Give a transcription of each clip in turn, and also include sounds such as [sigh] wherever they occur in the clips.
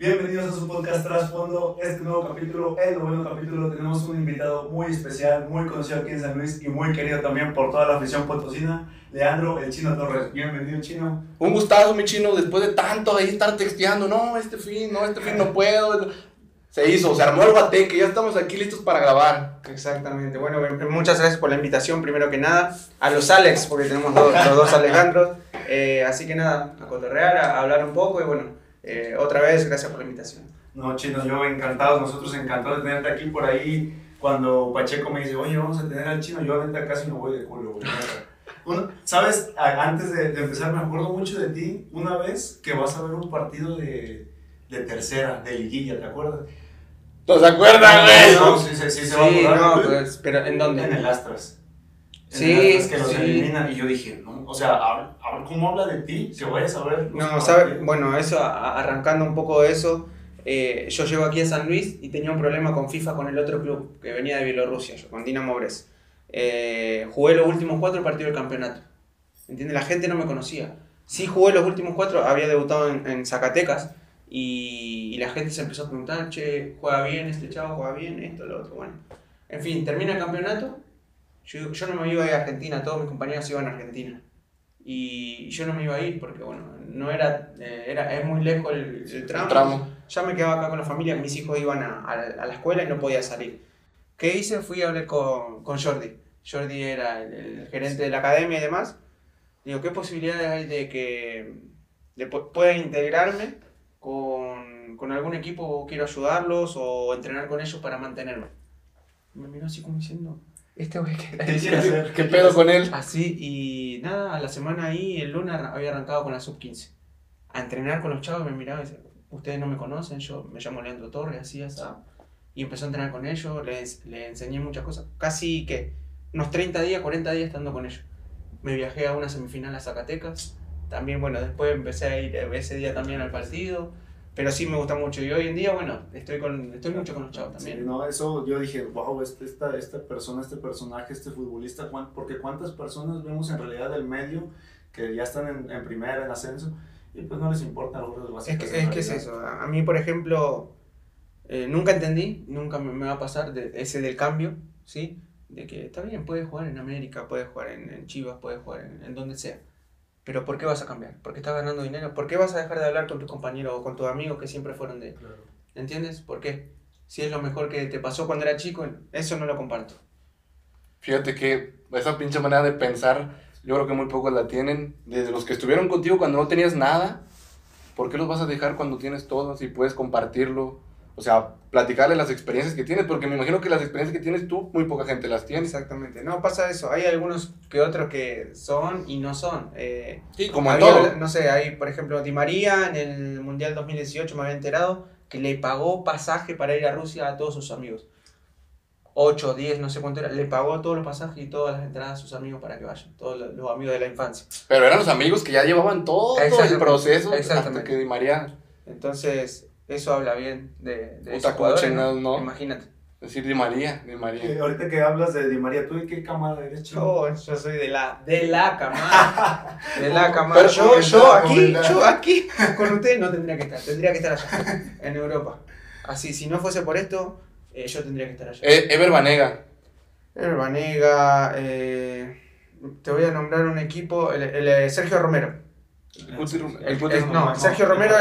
Bienvenidos a su podcast Trasfondo, este nuevo capítulo, el noveno capítulo. Tenemos un invitado muy especial, muy conocido aquí en San Luis y muy querido también por toda la afición potosina, Leandro el Chino Torres. Bienvenido, Chino. Un gustazo, mi chino, después de tanto ahí estar texteando, no, este fin, no, este fin no puedo. Se hizo, se armó el guateque, ya estamos aquí listos para grabar. Exactamente. Bueno, muchas gracias por la invitación, primero que nada. A los Alex, porque tenemos los, los dos Alejandros. [laughs] Eh, así que nada, a cotorrear, a hablar un poco y bueno, eh, otra vez, gracias por la invitación. No, Chino, yo encantado, nosotros encantados de tenerte aquí por ahí. Cuando Pacheco me dice, oye, vamos a tener al Chino, yo ahorita casi me voy de culo, güey. Uno- ¿Sabes? Antes de, de empezar, me acuerdo mucho de ti una vez que vas a ver un partido de, de tercera, de liguilla, ¿te acuerdas? ¿No se acuerdan, güey? No, sí, sí, sí, se va a Sí, acordar. no, pues, pero ¿en dónde? En el Astras. Sí, Astras que los sí. eliminan. Y yo dije, no, o sea, a a cómo habla de ti, que vayas a ver. No, sabe, bueno, eso, a- arrancando un poco de eso, eh, yo llego aquí a San Luis y tenía un problema con FIFA con el otro club que venía de Bielorrusia, yo, con Dinamo Brest. Eh, jugué los últimos cuatro partidos del campeonato. ¿Entiendes? La gente no me conocía. Sí jugué los últimos cuatro, había debutado en, en Zacatecas y, y la gente se empezó a preguntar, che, juega bien este chavo, juega bien, esto, lo otro. Bueno, en fin, termina el campeonato. Yo, yo no me iba a ir a Argentina, todos mis compañeros iban a Argentina. Y yo no me iba a ir porque, bueno, no era, eh, era es muy lejos el, el tramo. tramo. Ya me quedaba acá con la familia, mis hijos iban a, a la, a la escuela y no podía salir. ¿Qué hice? Fui a hablar con, con Jordi. Jordi era el, el gerente de la academia y demás. Digo, ¿qué posibilidades hay de que de pu- pueda integrarme con, con algún equipo? Quiero ayudarlos o entrenar con ellos para mantenerme. Me miró así como diciendo, este güey que ¿Qué hacer? ¿Qué pedo con él? Así, y nada, a la semana ahí, el lunes había arrancado con la sub-15. A entrenar con los chavos, me miraba y decía, ustedes no me conocen, yo me llamo Leandro Torres, así, así. Y empezó a entrenar con ellos, les, les enseñé muchas cosas. Casi que unos 30 días, 40 días estando con ellos. Me viajé a una semifinal a Zacatecas. También, bueno, después empecé a ir ese día también al partido. Pero sí me gusta mucho. Y hoy en día, bueno, estoy, con, estoy mucho con los chavos Sí, también. no, eso yo dije, wow, este, esta, esta persona, este personaje, este futbolista, porque cuántas personas vemos en realidad del medio que ya están en, en primera, en ascenso, y pues no les importa algo Es básicas. que, es que es eso. A a mí, por ejemplo, eh, nunca entendí, nunca me, me va a pasar de, ese del cambio, ¿sí? De que está bien, puedes jugar en América, puedes jugar en, en Chivas, puedes jugar en, en donde sea. Pero ¿por qué vas a cambiar? ¿Por qué estás ganando dinero? ¿Por qué vas a dejar de hablar con tus compañeros o con tus amigos que siempre fueron de... Claro. ¿Entiendes? ¿Por qué? Si es lo mejor que te pasó cuando era chico, eso no lo comparto. Fíjate que esa pinche manera de pensar, yo creo que muy pocos la tienen. Desde los que estuvieron contigo cuando no tenías nada, ¿por qué los vas a dejar cuando tienes todo? Si puedes compartirlo. O sea, platicarle las experiencias que tienes, porque me imagino que las experiencias que tienes tú, muy poca gente las tiene. Exactamente. No, pasa eso. Hay algunos que otros que son y no son. Eh, Sí, como Había, todo. No sé, hay, por ejemplo, Di María en el Mundial 2018 me había enterado que le pagó pasaje para ir a Rusia a todos sus amigos. 8, 10, no sé cuánto era. Le pagó todos los pasajes y todas las entradas a sus amigos para que vayan. Todos los, los amigos de la infancia. Pero eran los amigos que ya llevaban todo el proceso hasta que Di María, Entonces, eso habla bien de, de Puta, ¿no? Imagínate. decir Di María, Di Eh, María. ahorita que hablas de Di María, ¿tú de qué cámara eres, chico? Yo, yo soy de la, de la camada. De la [laughs] camada. Pero Yo, yo aquí, yo aquí, con [laughs] ustedes no tendría que estar. Tendría que estar allá, en Europa. Así, si no fuese por esto, eh, yo tendría que estar allá. Eh, Ever Banega. Vanega, eh, te voy a nombrar un equipo, el, el, eh, Sergio Romero. El Cuti El- Cuti no, Sergio Romero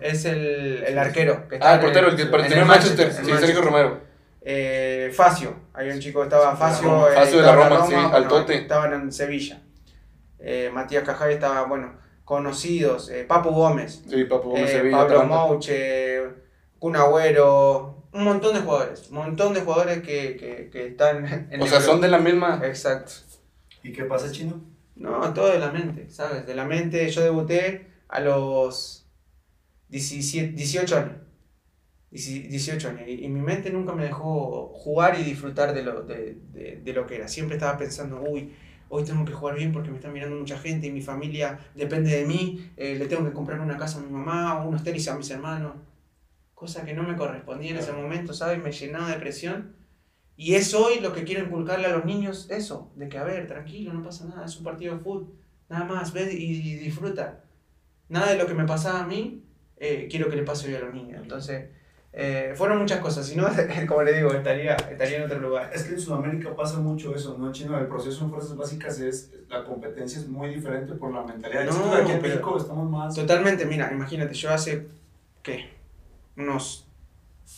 es, el, el arquero. que Ah, está el portero, el en- que en perteneció el al Manchester. en Sí, Manchester. Sergio Romero. Eh, Facio, había un chico que estaba Facio, Roma. eh, Facio de estaba la en Roma, sí, bueno, altote. Estaban en Sevilla. Eh, Matías Cajal estaba, bueno, conocidos. eh, Papu Gómez, Sí, Papu Gómez eh, Sevilla. Pablo Atalanta. Mouche, Kun Agüero, un montón de jugadores. Un montón de jugadores que, que, que están en O sea, el- son de la misma. Exacto. ¿Y qué pasa, chino? No, todo de la mente, ¿sabes? De la mente. Yo debuté a los 17, 18 años. 18 años. Y, y mi mente nunca me dejó jugar y disfrutar de lo, de, de- de lo que era. Siempre estaba pensando, uy, hoy tengo que jugar bien porque me está mirando mucha gente y mi familia depende de mí. eh, le tengo que comprar una casa a mi mamá, unos tenis a mis hermanos. Cosa que no me correspondía en ese momento, ¿sabes? Me llenaba de presión. Y es hoy lo que quiero inculcarle a los niños, eso, de que, a ver, tranquilo, no pasa nada, es un partido de fútbol, nada más, ve y, y disfruta. Nada de lo que me pasaba a mí eh, quiero que le pase bien a los niños. Entonces, eh, fueron muchas cosas, si no, [laughs] como le digo, estaría, estaría en otro lugar. Es que en Sudamérica pasa mucho eso, ¿no? En Chino, el proceso en fuerzas básicas es, la competencia es muy diferente por la mentalidad. No, que aquí en México estamos más... Totalmente, mira, imagínate, yo hace, ¿qué? Unos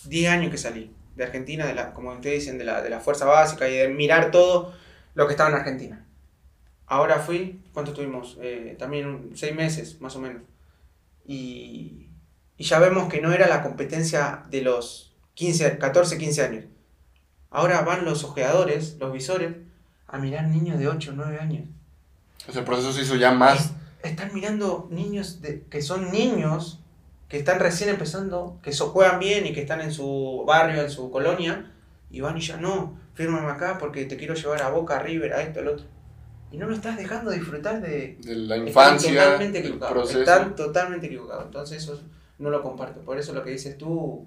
10 años que salí de Argentina, de la, como ustedes dicen, de la, de la fuerza básica y de mirar todo lo que estaba en Argentina. Ahora fui, ¿cuánto tuvimos? Eh, también un- seis meses, más o menos. Y, y ya vemos que no era la competencia de los 15, 14, 15 años. Ahora van los ojeadores, los visores, a mirar niños de 8, 9 años. O sea, el proceso se hizo ya más. Están mirando niños de, que son niños, que están recién empezando, que so, juegan bien y que están en su barrio, en su colonia, y van y ya no, fírmame acá porque te quiero llevar a Boca, a River, a esto, al otro. Y no lo estás dejando disfrutar de... De la están infancia, totalmente el equivocados. proceso. Están totalmente equivocados. Entonces eso no lo comparto. Por eso lo que dices tú,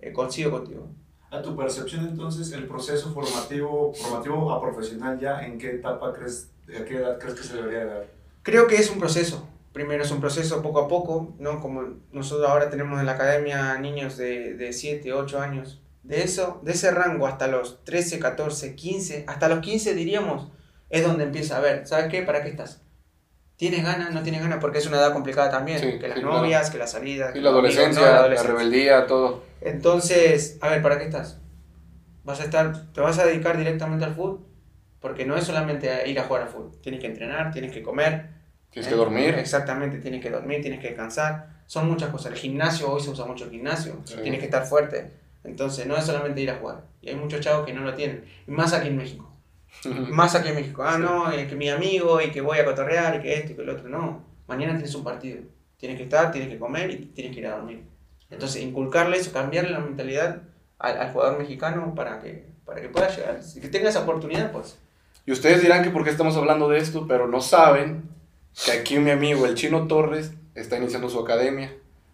eh, coincido contigo. A tu percepción, entonces, el proceso formativo, formativo a profesional ya, ¿en qué etapa crees, a qué edad crees que se debería dar? Creo que es un proceso. Primero es un proceso poco a poco, ¿no? Como nosotros ahora tenemos en la academia niños de, de 7, 8 años. De eso, de ese rango hasta los 13, 14, 15, hasta los 15 diríamos, es donde empieza a ver, ¿sabes qué? ¿Para qué estás? ¿Tienes ganas? ¿No tienes ganas? Porque es una edad complicada también. Sí, que las sí, claro. novias, que las salidas. Sí, la amigos, adolescencia, ¿no? La la, adolescencia. rebeldía, todo. Entonces, a ver, ¿para qué estás? ¿Vas a estar, te vas a dedicar directamente al fútbol? Porque no es solamente ir a jugar al fútbol. Tienes que entrenar, tienes que comer, Tienes que dormir. Exactamente, tienes que dormir, tienes que descansar. Son muchas cosas. El gimnasio, hoy se usa mucho el gimnasio. Sí. Tienes que estar fuerte. Entonces, no es solamente ir a jugar. Y hay muchos chavos que no lo tienen. Y más aquí en México. [laughs] Más aquí en México. Ah, no, eh, que mi amigo y que voy a cotorrear y que esto y que el otro. No. Mañana tienes un partido. Tienes que estar, tienes que comer y tienes que ir a dormir. Entonces, inculcarle eso, cambiarle la mentalidad al, al jugador mexicano para que, para que pueda llegar. Que tenga esa oportunidad, pues. Y ustedes dirán que por qué estamos hablando de esto, pero no saben que aquí mi amigo el Chino Torres está iniciando su academia.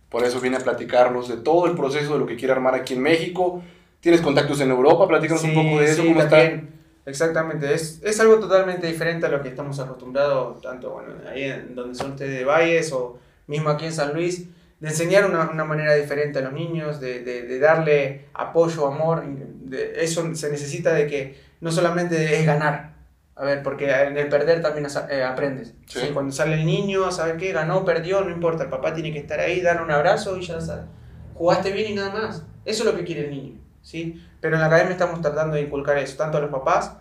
Por eso viene a platicarnos de todo el proceso de lo que quiere armar aquí en México. Tienes contactos en Europa, platícanos un Sí, poco de eso, sí, cómo. Exactamente, es, es algo totalmente diferente a lo que estamos acostumbrados, tanto bueno, ahí en donde son ustedes de Valles o mismo aquí en San Luis, de enseñar una, una manera diferente a los niños, de, de, de darle apoyo, amor. de- eso se necesita de que no solamente es ganar, a ver, porque en el perder también eh, aprendes. Sí. ¿sí? Cuando sale el niño, ¿sabes qué? Ganó, perdió, no importa, el papá tiene que estar ahí, dar un abrazo y ya sabes. Jugaste bien y nada más. Eso es lo que quiere el niño, ¿sí? Pero en la academia estamos tratando de inculcar eso, tanto a los papás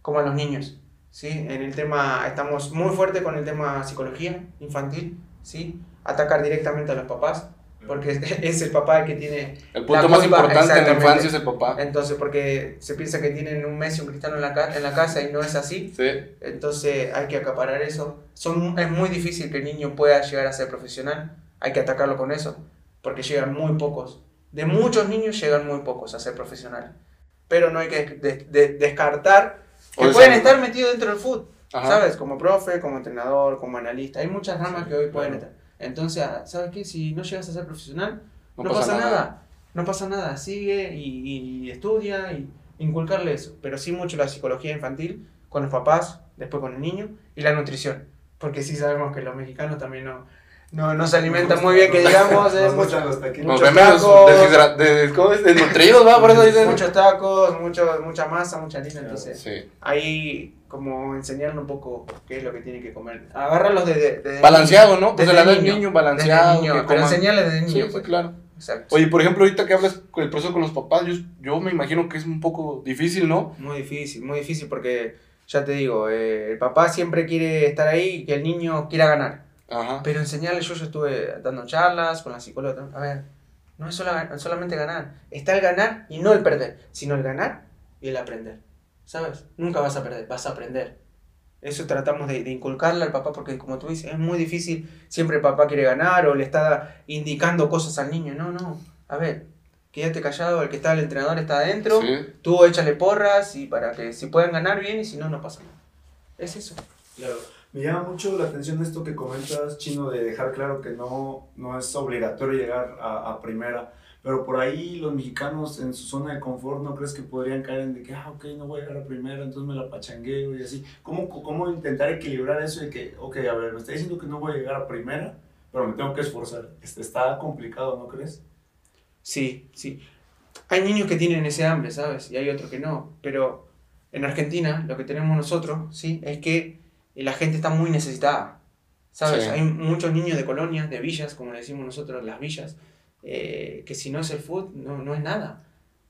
como a los niños, ¿sí? En el tema, estamos muy fuerte con el tema psicología infantil, ¿sí? Atacar directamente a los papás, porque [laughs] es, el papá el que tiene El punto más importante en la infancia es el papá. entonces, porque se piensa que tienen un Messi, un Cristiano en la, ca- en la casa y no es así. Sí. Entonces hay que acaparar eso. Son, es muy difícil que el niño pueda llegar a ser profesional. Hay que atacarlo con eso. Porque llegan muy pocos. De muchos niños llegan muy pocos a ser profesionales. Pero no hay que de- de- descartar que O pueden sea, estar metidos dentro del fútbol. Ajá. ¿Sabes? Como profe, como entrenador, como analista. Hay muchas ramas que hoy pueden estar. Entonces, ah, ¿sabes qué? Si no llegas a ser profesional, no, pasa, nada. No pasa nada. Sigue y, y estudia y inculcarle eso. Pero sí mucho la psicología infantil con los papás, después con el niño y la nutrición. Porque sí sabemos que los mexicanos también no, no, no se alimentan muy bien, que digamos. eh, Nos mucho- gustan los taquitos. Nos muchos vemos desnutridos, ¿va? Por eso dicen. muchos tacos, mucho, mucha masa, mucha harina. Entonces, Sí. ahí como enseñarle un poco qué es lo que tiene que comer. Agarrarlos desde, desde Balanceado, ¿no? Desde Desde la edad del niño. niño, Desde balanceado. niño, que pero enseñarles desde niño. sí, pues. claro. Exacto. Oye, por ejemplo, ahorita que hablas el proceso con los papás, yo, yo me imagino que es un poco difícil, ¿no? Muy difícil, muy difícil porque, ya te digo, eh, el papá siempre quiere estar ahí y que el niño quiera ganar. Ajá. Pero enseñarle, yo, yo estuve dando charlas con la psicóloga. A ver, no es sola- solamente ganar. Está el ganar y no el perder, sino el ganar y el aprender. ¿Sabes? Nunca vas a perder, vas a aprender. Eso tratamos de, de inculcarle al papá porque, como tú dices, es muy difícil. Siempre el papá quiere ganar o le está indicando cosas al niño. No, no. A ver, quédate callado, el que está, el entrenador está adentro. Sí. Tú échale porras y para que si pueden ganar bien y si no, no pasa nada. Es eso. Claro. Me llama mucho la atención esto que comentas, Chino, de dejar claro que no, no es obligatorio llegar a, a primera. Pero por ahí los mexicanos en su zona de confort, ¿no crees que podrían caer en de que, ah, ok, no voy a llegar a primera, entonces me la pachangueo y así? ¿Cómo, ¿Cómo intentar equilibrar eso de que, ok, a ver, me está diciendo que no voy a llegar a primera, pero me tengo que esforzar. Este, está complicado, ¿no crees? Sí, sí. Hay niños que tienen ese hambre, ¿sabes? Y hay otros que no. Pero en Argentina, lo que tenemos nosotros, ¿sí? Es que la gente está muy necesitada. ¿Sabes? Sí. Hay muchos niños de colonias, de villas, como le decimos nosotros, las villas, eh, que si no es el fútbol, no, no es nada.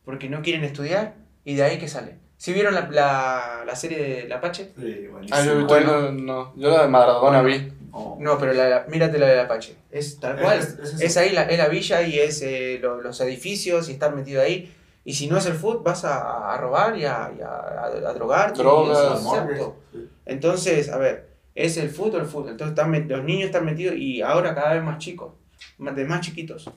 Porque no quieren estudiar y de ahí que sale. ¿Sí vieron la, la, la serie de La Apache? Sí, buenísimo. Ah, yo, yo Bueno. no, yo la de Maradona vi. No. No, pero la, la- mírate la de Apache. Es tal cual. Es- Es, es eso. ahí, la, es la villa y es eh, lo- los edificios y estar metido ahí. Y si no es el fútbol, vas a, a robar y a, y a, a, a drogarte. y Drogas. Sí. Entonces, a ver, es el fútbol, el fútbol. Entonces están los niños están metidos y ahora cada vez más chicos, más- de más chiquitos.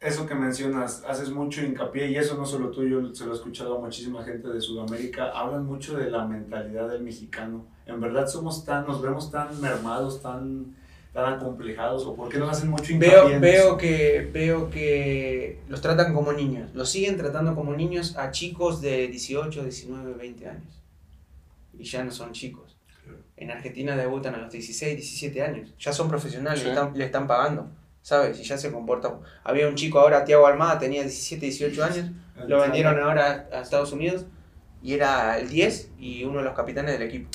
Eso que mencionas, haces mucho hincapié, y eso no solo tú, yo se lo he escuchado a muchísima gente de Sudamérica, hablan mucho de la mentalidad del mexicano. En verdad somos tan, nos vemos tan mermados, tan, tan acomplejados, o por qué nos hacen mucho hincapié Veo, en veo, eso? que, veo que los tratan como niños. Los siguen tratando como niños a chicos de 18, 19, 20 años. Y ya no son chicos. Claro. En Argentina debutan a los 16, 17 años. Ya son profesionales, Sí. le, están, le están pagando. ¿Sabes? Y ya se comportan. Había un chico ahora, Tiago Almada, tenía 17, 18 años. Lo vendieron ahora a Estados Unidos. Y era el 10 y uno de los capitanes del equipo.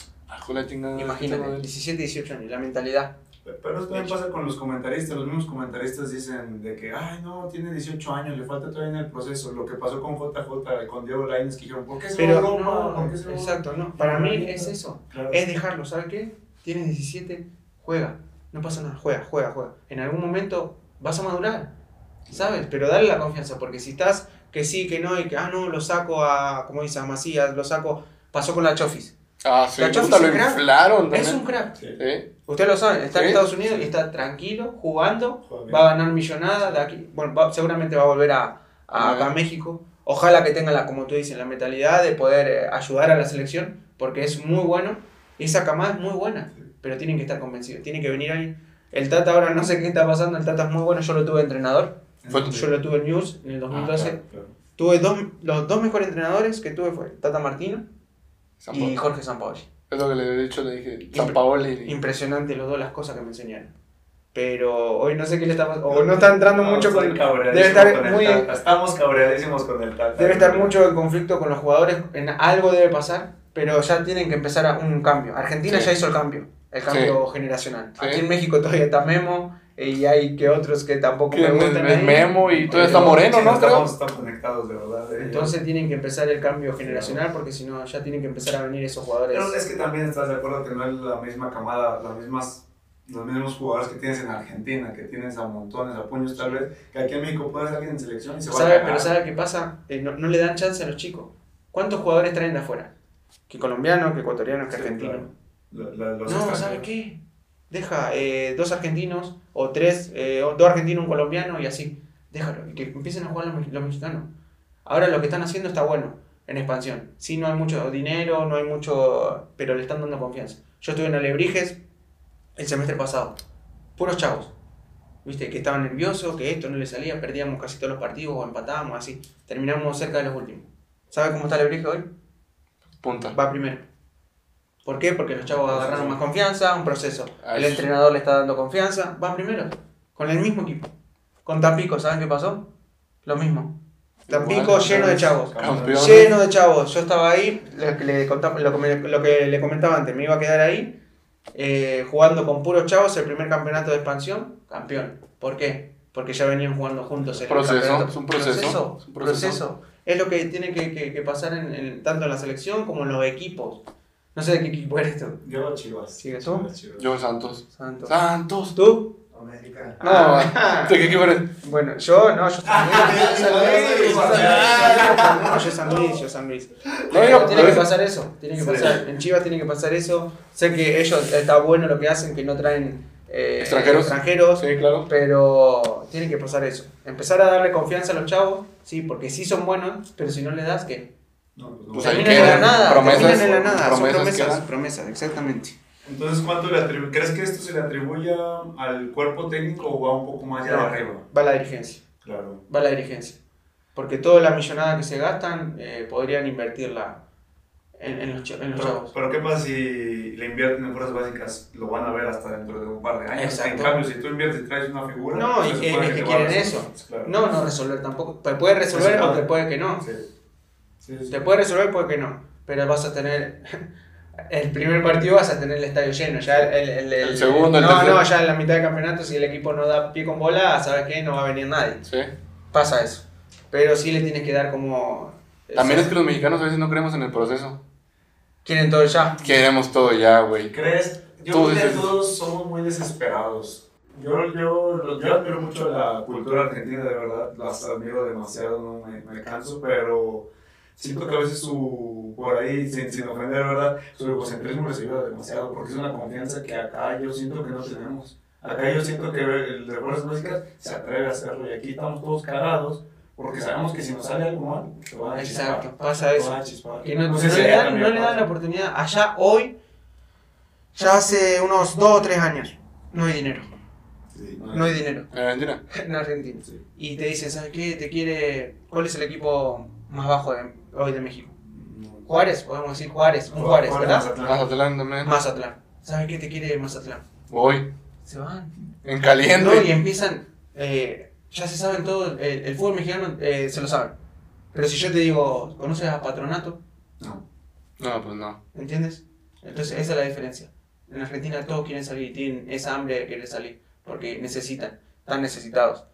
Imagínate, chaval. 17, 18 años. La mentalidad. Pero eso también pasa con los comentaristas, los mismos comentaristas dicen de que, ay no, tiene 18 años, le falta todavía en el proceso, lo que pasó con JJ, con Diego Lainez, que dijeron, ¿por qué se Pero no, ¿Por qué se va a exacto, no. Para mí es eso. Claro. es dejarlo, ¿sabes qué? Tienes 17, juega, no pasa nada, juega, juega, juega. En algún momento vas a madurar, ¿sabes? Pero dale la confianza, porque si estás que sí, que no, y que, ah, no, lo saco a, como dice, a Macías, lo saco, pasó con la Chofis. Ah, sí, La Chofis puta, lo es un crack. inflaron también. Es un crack. Sí. Sí. Ustedes lo saben, está en. Estados Unidos y está tranquilo, jugando, va a ganar millonada de aquí. Bueno, va- seguramente va a volver a, a, acá a México. Ojalá que tenga, la, como tú dices, la mentalidad de poder eh, ayudar a la selección, porque es muy bueno. Y esa camada es muy buena, pero tienen que estar convencidos, tiene que venir alguien. El Tata ahora no sé qué está pasando, el Tata es muy bueno, yo lo tuve de entrenador, Fue- yo lo tuve en News en el 2012. claro, claro. Tuve dos, los dos mejores entrenadores que tuve fue Tata Martino y. Jorge Sampaoli. Es lo que le he dicho, le dije, San Impre- Paoli. Impresionante los dos las cosas que me enseñaron. Pero hoy no sé qué le está pasando, o no está entrando mucho estoy con... debe estar con el muy- Tata. Estamos cabreadísimos con el Tata. Debe estar mucho en conflicto con los jugadores, en algo debe pasar, pero ya tienen que empezar a un cambio. Argentina Sí. ya hizo el cambio, el cambio generacional. Sí. Aquí en México todavía está Memo y hay que otros que tampoco Que me gustan. Memo y Pero- está Moreno, ¿no? Estamos, estamos conectados, de verdad. eh. Entonces tienen que empezar el cambio generacional porque si no ya tienen que empezar a venir esos jugadores. Pero es que también estás de acuerdo que no es la misma camada, las mismas, los mismos jugadores que tienes en Argentina, que tienes a montones, a puños tal vez, que aquí en México puedes alguien en selección y se va a ¿Sabe? Pero ¿sabe qué pasa? Eh, no, no le dan chance a los chicos. ¿Cuántos jugadores traen de afuera? Que colombianos, que ecuatorianos, que Sí, argentinos. claro. Los No, extranjeros. ¿sabe qué? Deja eh, dos argentinos o tres, eh, o dos argentinos, un colombiano y así. Déjalo, y que empiecen a jugar los, me- los mexicanos. Ahora lo que están haciendo está bueno en expansión. Sí, no hay mucho dinero, no hay mucho, pero le están dando confianza. Yo estuve en Alebrijes el semestre pasado. Puros chavos. Viste, que estaban nerviosos, que esto no le salía, perdíamos casi todos los partidos o empatábamos así. Terminamos cerca de los últimos. ¿Sabe cómo está Alebrijes hoy? Punta. va primero. ¿Por qué? Porque los chavos agarraron más confianza, un proceso. Ah, El entrenador le está dando confianza, van primero. Con el mismo equipo. Con Tampico, ¿saben qué pasó? Lo mismo. Tampico lleno de chavos. Campeón. Lleno de chavos. Yo estaba ahí, lo que le, contaba- lo que me- lo que le comentaba antes, me iba a quedar ahí, eh, jugando con puros chavos, el primer campeonato de expansión, campeón. ¿Por qué? Porque ya venían jugando juntos en el Proceso, campeonato. es un proceso, Proceso, es un proceso. proceso. Es lo que tiene que, que- que pasar en, en- tanto en la selección como en los equipos. No sé de qué equipo eres tú. Yo Chivas. ¿Sigues tú? Chivas, Chivas. Yo Santos. Santos. Santos. ¿Tú? América. No, Ah. ¿de qué equipo eres? Bueno, yo no, yo San Luis. San Luis, No, yo San Luis, yo San Luis. Tiene que pasar eso, tiene que pasar. En Chivas tiene que pasar eso. Sé que ellos está bueno lo que hacen, que no traen eh, Extranjeros. extranjeros, Sí, claro. pero tiene que pasar eso. Empezar a darle confianza a los chavos, sí, porque sí son buenos, pero si no le das, ¿qué? No, pues no. Pues ahí Terminan en la quedan. nada, Promesas, en la nada, promesas promesas, promesas, exactamente. Entonces, ¿cuánto le atribu- ¿crees que esto se le atribuye al cuerpo técnico o va un poco más allá No. de arriba? Va la dirigencia. Claro. va la dirigencia. Porque toda la millonada que se gastan eh, podrían invertirla en, en los, en los Pero, chavos. pero ¿qué pasa si le invierten en fuerzas básicas? Lo van a ver hasta dentro de un par de años. Exacto. En cambio, si tú inviertes y traes una figura... No, y se que- es que quieren a eso. Claro. No, no resolver tampoco. Te puede resolver Sí, sí, o te puede que no. Sí. Sí, sí. Te puede resolver, puede que no. Pero vas a tener. [laughs] El primer partido vas a tener el estadio lleno. Ya el, el, El segundo, el No, tercero. no, ya en la mitad del campeonato, si el equipo no da pie con bola, ¿sabes qué? No va a venir nadie. Sí. Pasa eso. Pero sí le tienes que dar como. También es que los mexicanos a veces no creemos en el proceso. Quieren todo ya. Queremos todo ya, güey. ¿Crees? Yo creo que dices- todos somos muy desesperados. Yo, yo, yo admiro mucho la cultura argentina, de verdad. Las admiro demasiado, no me, me canso, pero siento que a veces su, por ahí, sin, sin ofender, ¿verdad? Su egocentrismo les ayuda demasiado, porque es una confianza que acá yo siento que no tenemos. Acá yo siento que el de fuerzas básicas se atreve a hacerlo y aquí estamos todos cagados porque sabemos que si nos sale algo mal, se van a chispar. Exacto, pasa eso. van a chispar. Que no, No sé no si le dan, no le dan la oportunidad. Allá hoy, ya hace unos 2 o 3 años, no hay dinero. Sí, No hay dinero En Argentina. [laughs] en Argentina. Sí. Y te dicen, ¿sabes qué? Te quiere. ¿Cuál es el equipo más bajo de, hoy de México? Juárez, podemos decir Juárez, un Juárez, ¿verdad? Mazatlán. Mazatlán también. Mazatlán. ¿Sabes qué te quiere Mazatlán? Voy. Se van. En No, y caliente. empiezan. eh, ya se saben todo. El, el fútbol mexicano eh, se lo saben. Pero si yo te digo, ¿conoces a Patronato? No. No, pues no. ¿Entiendes? Entonces esa es la diferencia. En Argentina todos quieren salir, tienen esa hambre de querer salir, porque necesitan, están necesitados.